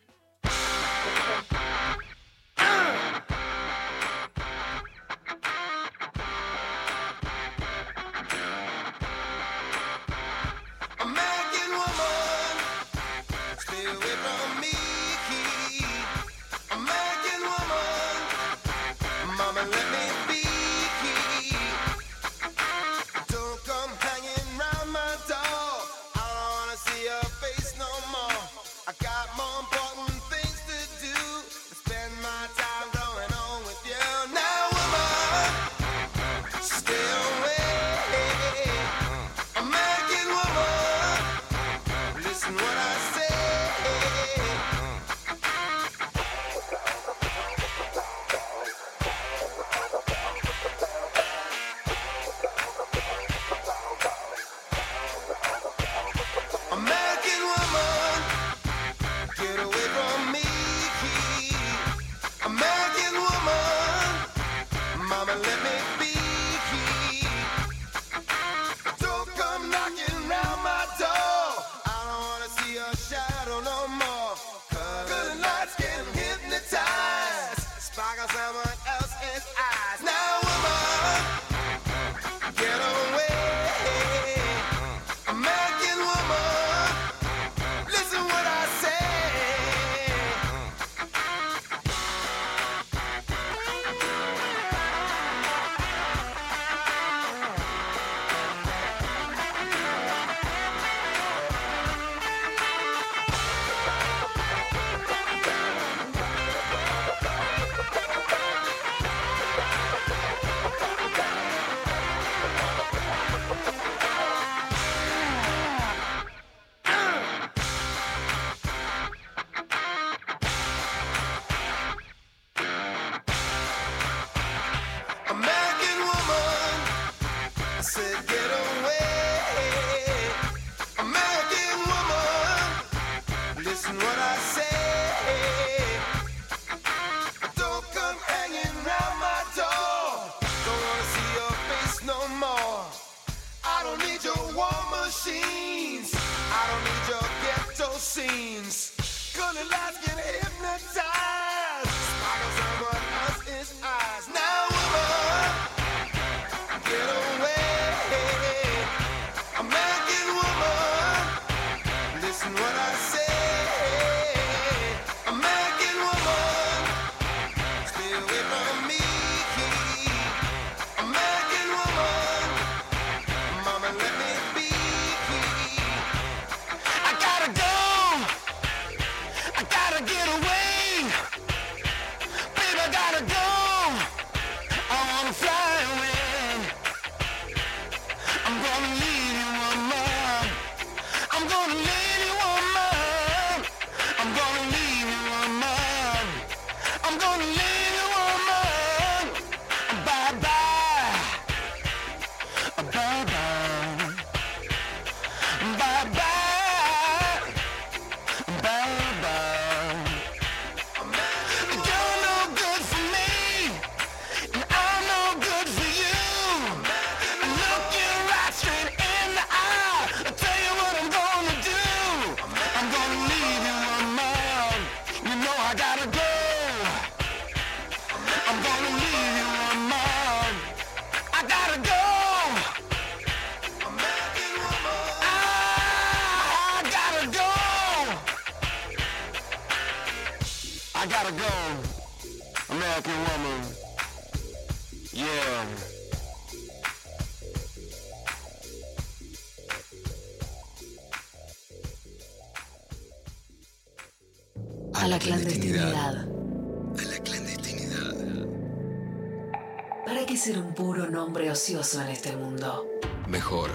Ocioso en este mundo? Mejor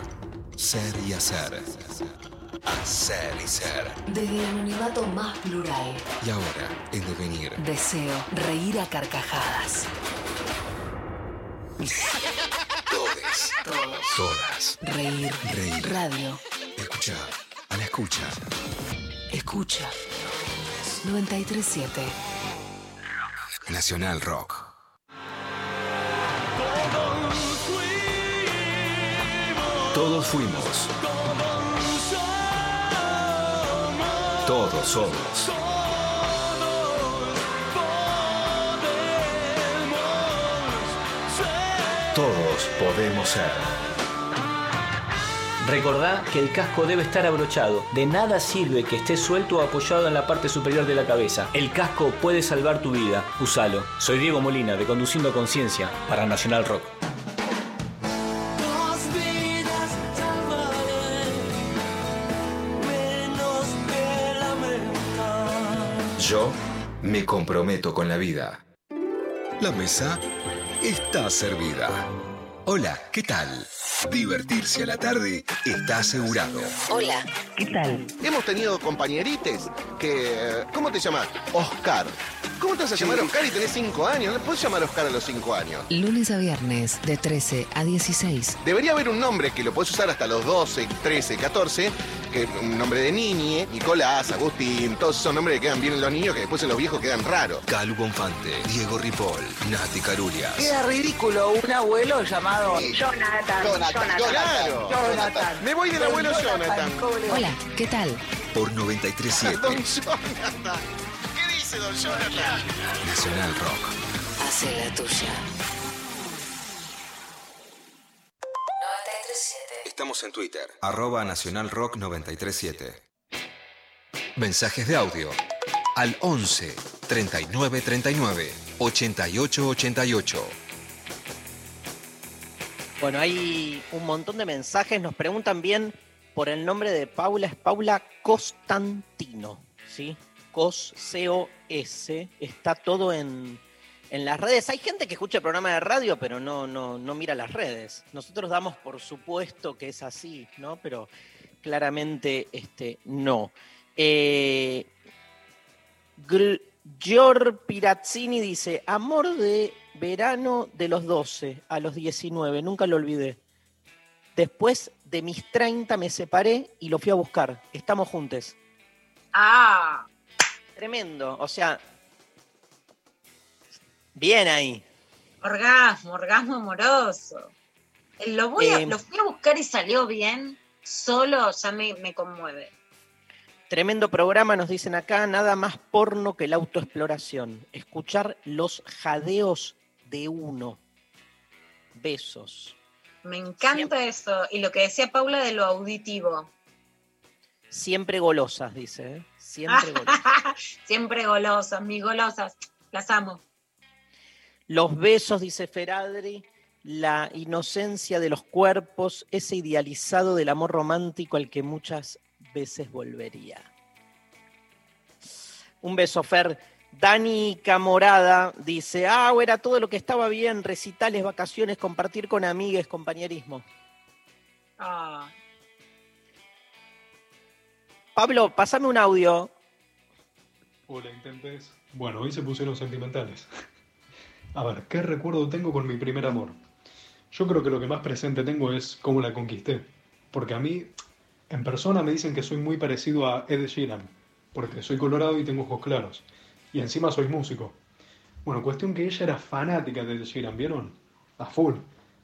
ser y hacer. Hacer y ser. Desde el anonimato más plural. Y ahora, en devenir. Deseo reír a carcajadas. Todes. Todos. Todas. Reír. Reír. Radio. Escucha. A la escucha. Escucha. 937. Nacional Rock. Todos fuimos. Todos somos. Todos podemos ser. Recordá que el casco debe estar abrochado. De nada sirve que esté suelto o apoyado en la parte superior de la cabeza. El casco puede salvar tu vida. Usalo. Soy Diego Molina de Conduciendo Conciencia para Nacional Rock. Yo me comprometo con la vida. La mesa está servida. Hola, ¿qué tal? Divertirse a la tarde está asegurado. Hola, ¿qué tal? Hemos tenido compañerites que... ¿Cómo te llamas? Oscar. ¿Cómo te vas a llamar Oscar y tenés 5 años? No puedes llamar Oscar a los 5 años. Lunes a viernes, de 13 a 16. Debería haber un nombre que lo puedes usar hasta los 12, 13, 14, que un nombre de niñe, Nicolás, Agustín, todos esos nombres que quedan bien en los niños que después en los viejos quedan raros. Calu Bonfante, Diego Ripoll, Nati Carurias. Queda ridículo un abuelo llamado Jonathan. Jonathan. Claro. Jonathan. Me voy del Don abuelo Jonathan. ¿cómo le va? Hola, ¿qué tal? Por 937 Don Jonathan. ¿Qué dice Don Jonathan? Nacional Rock. Hace la tuya. Estamos en Twitter, arroba Nacional Rock 937. Mensajes de audio al 11 39 39 88 88. Bueno, hay un montón de mensajes. Nos preguntan bien por el nombre de Paula. Es Paula Constantino, ¿sí? Cos, C-O-S. Está todo en, en las redes. Hay gente que escucha el programa de radio, pero no, no, no mira las redes. Nosotros damos por supuesto que es así, ¿no? Pero claramente este, no. Eh, Gior Pirazzini dice, amor de verano de los 12 a los 19, nunca lo olvidé. Después de mis 30 me separé y lo fui a buscar. Estamos juntos. Ah, Tremendo. O sea, bien ahí. orgasmo, orgasmo amoroso. Eh, Lo, voy a, Eh, lo fui a buscar y salió bien, solo ya me, me conmueve. Tremendo programa, nos dicen acá, nada más porno que la autoexploración. Escuchar los jadeos de uno. Besos. Me encanta eso. Y lo que decía Paula de lo auditivo. Siempre golosas, dice. ¿eh? Siempre golosas. Siempre golosas, mis golosas. Las amo. Los besos, dice Feradri, la inocencia de los cuerpos, ese idealizado del amor romántico al que muchas veces volvería. Un beso, Fer. Dani Camorada dice, ah, era todo lo que estaba bien, recitales, vacaciones, compartir con amigues, compañerismo. Ah, Pablo, pasame un audio. Hola, intentes. Bueno, hoy se pusieron sentimentales. A ver, ¿qué recuerdo tengo con mi primer amor? Yo creo que lo que más presente tengo es cómo la conquisté. Porque a mí, en persona me dicen que soy muy parecido a Ed Sheeran. Porque soy colorado y tengo ojos claros. Y encima soy músico. Bueno, cuestión que ella era fanática de Ed Sheeran, ¿vieron? A full.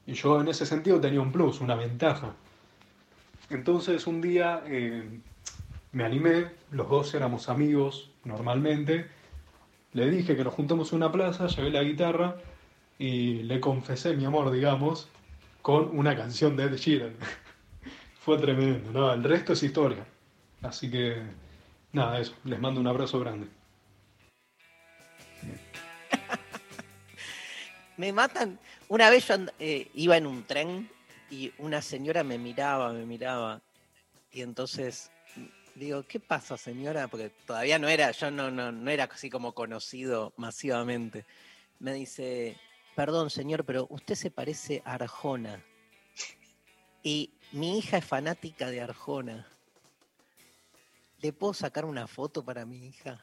Y yo en ese sentido tenía un plus, una ventaja. Entonces un día eh, me animé, los dos éramos amigos normalmente. Le dije que nos juntamos en una plaza, llevé la guitarra y le confesé mi amor, digamos, con una canción de Ed Sheeran. Fue tremendo, ¿no? El resto es historia. Así que, nada, eso. Les mando un abrazo grande. Me matan. Una vez yo eh, iba en un tren y una señora me miraba, me miraba. Y entonces digo, ¿qué pasa, señora? Porque todavía no era, yo no, no, no era así como conocido masivamente. Me dice, perdón, señor, pero usted se parece a Arjona. Y mi hija es fanática de Arjona. ¿Le puedo sacar una foto para mi hija?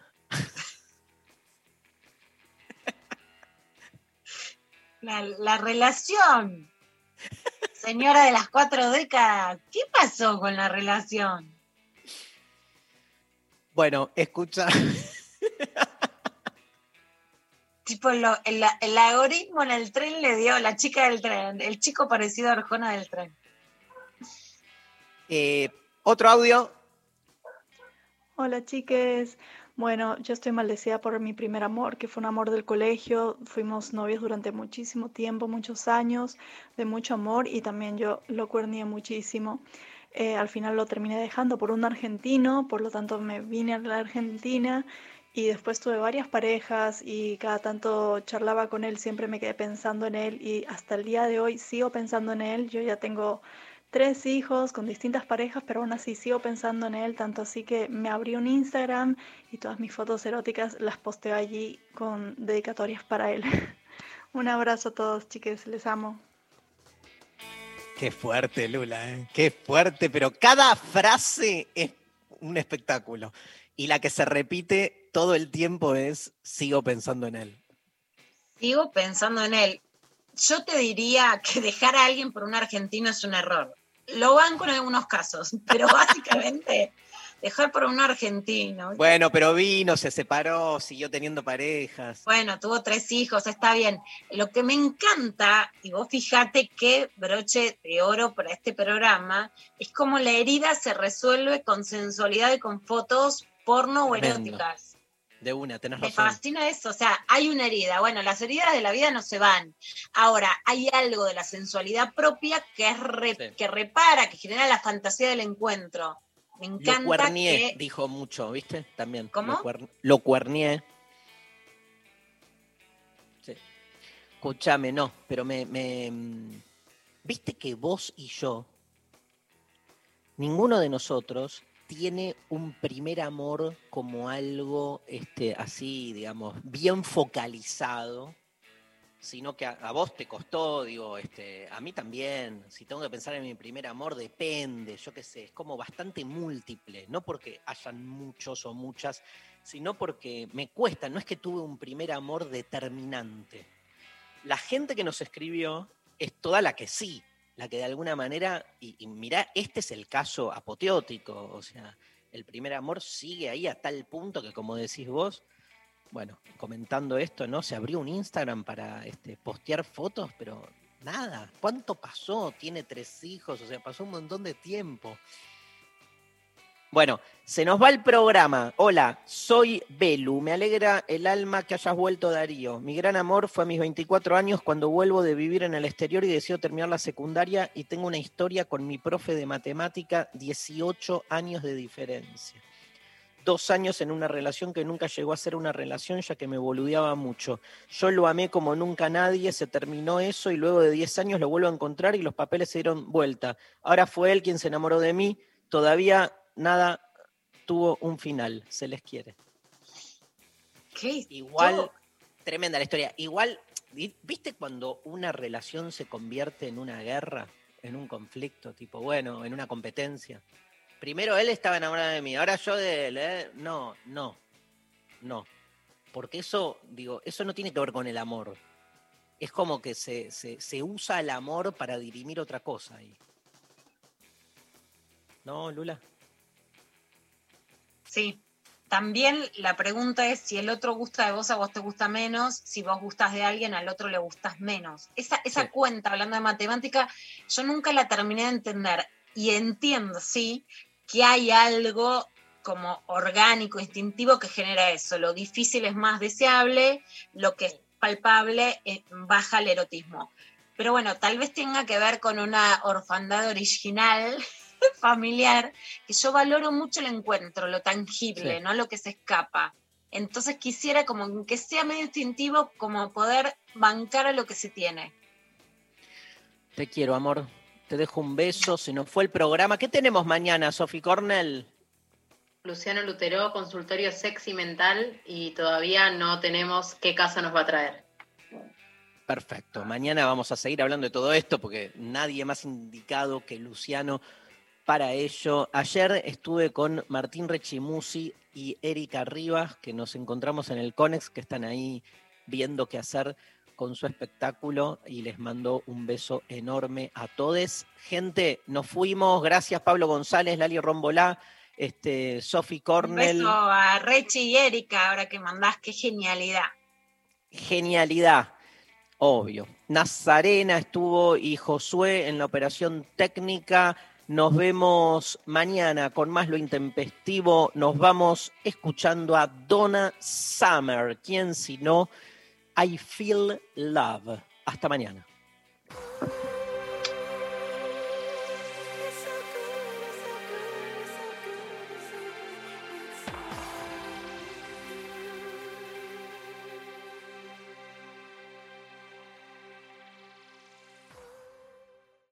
la, la relación. Señora de las cuatro décadas, ¿qué pasó con la relación? Bueno, escucha. Tipo, lo- el, el algoritmo en el tren le dio la chica del tren, el chico parecido a Arjona del tren. Eh, otro audio. Hola chiques. Bueno, yo estoy maldecida por mi primer amor, que fue un amor del colegio. Fuimos novios durante muchísimo tiempo, muchos años, de mucho amor y también yo lo cuernié muchísimo. Eh, al final lo terminé dejando por un argentino, por lo tanto me vine a la Argentina y después tuve varias parejas y cada tanto charlaba con él, siempre me quedé pensando en él y hasta el día de hoy sigo pensando en él. Yo ya tengo tres hijos con distintas parejas, pero aún así sigo pensando en él, tanto así que me abrí un Instagram y todas mis fotos eróticas las posteo allí con dedicatorias para él. un abrazo a todos, chiques, les amo. Qué fuerte, Lula, ¿eh? qué fuerte, pero cada frase es un espectáculo. Y la que se repite todo el tiempo es sigo pensando en él. Sigo pensando en él. Yo te diría que dejar a alguien por un argentino es un error. Lo banco en algunos casos, pero básicamente dejar por un argentino. Bueno, pero vino, se separó, siguió teniendo parejas. Bueno, tuvo tres hijos, está bien. Lo que me encanta, y vos fíjate qué broche de oro para este programa, es como la herida se resuelve con sensualidad y con fotos porno o eróticas. De una, tenés Me razón. fascina eso, o sea, hay una herida. Bueno, las heridas de la vida no se van. Ahora, hay algo de la sensualidad propia que es re- Sí. que repara, que genera la fantasía del encuentro. Me Lo cuernié, que dijo mucho, ¿viste? También. ¿Cómo? Lo, cuer- lo cuernié. Sí. Escúchame, no, pero me, me- mm, ¿Viste que vos y yo, ninguno de nosotros tiene un primer amor como algo este, así, digamos, bien focalizado? Sino que a, vos te costó, digo, este, a mí también. Si tengo que pensar en mi primer amor, depende, yo qué sé, es como bastante múltiple, no porque hayan muchos o muchas, sino porque me cuesta, no es que tuve un primer amor determinante. La gente que nos escribió es toda la que sí, la que de alguna manera, y, y mirá, este es el caso apoteótico, o sea, el primer amor sigue ahí a tal punto que, como decís vos, bueno, comentando esto, ¿no? Se abrió un Instagram para este, postear fotos, pero nada. ¿Cuánto pasó? Tiene tres hijos, o sea, pasó un montón de tiempo. Bueno, se nos va el programa. Hola, soy Belu. Me alegra el alma que hayas vuelto, Darío. Mi gran amor fue a mis 24 años cuando vuelvo de vivir en el exterior y decido terminar la secundaria y tengo una historia con mi profe de matemática, 18 años de diferencia. Dos años en una relación que nunca llegó a ser una relación ya que me boludeaba mucho. Yo lo amé como nunca nadie, se terminó eso y luego de 10 años lo vuelvo a encontrar y los papeles se dieron vuelta. Ahora fue él quien se enamoró de mí. Todavía nada tuvo un final, se les quiere. ¿Qué? Igual, tremenda la historia. Igual, vi- ¿viste cuando una relación se convierte en una guerra, en un conflicto, tipo, bueno, en una competencia? Primero él estaba enamorado de mí, ahora yo de él, ¿eh? No, no, no. Porque eso, digo, eso no tiene que ver con el amor. Es como que se, se, se usa el amor para dirimir otra cosa ahí. ¿No, Lula? Sí. También la pregunta es si el otro gusta de vos, a vos te gusta menos, si vos gustas de alguien, al otro le gustas menos. Esa, esa cuenta, hablando de matemática, yo nunca la terminé de entender. Y entiendo, sí, que hay algo como orgánico, instintivo que genera eso. Lo difícil es más deseable, lo que es palpable eh, baja el erotismo. Pero bueno, tal vez tenga que ver con una orfandad original familiar, que yo valoro mucho el encuentro, lo tangible, Sí. no lo que se escapa. Entonces quisiera como que sea medio instintivo, como poder bancar a lo que se tiene. Te quiero, amor. Te dejo un beso. Se nos fue el programa. ¿Qué tenemos mañana, Sofi Cornell? Luciano Lutero, consultorio sexy mental y todavía no tenemos qué casa nos va a traer. Perfecto. Mañana vamos a seguir hablando de todo esto porque nadie más indicado que Luciano para ello. Ayer estuve con Martín Rechimusi y Erika Rivas, que nos encontramos en el Conex, que están ahí viendo qué hacer con su espectáculo y les mando un beso enorme a todos. Gente, nos fuimos. Gracias Pablo González, Lali Rombolá, este, Sofi Un Cornell. beso a Rechi y Erika, ahora que mandás, qué genialidad. genialidad, obvio. Nazarena estuvo y Josué en la operación técnica. Nos vemos mañana con más lo intempestivo. Nos vamos escuchando a Donna Summer. ¿Quién si no? I Feel Love. Hasta mañana.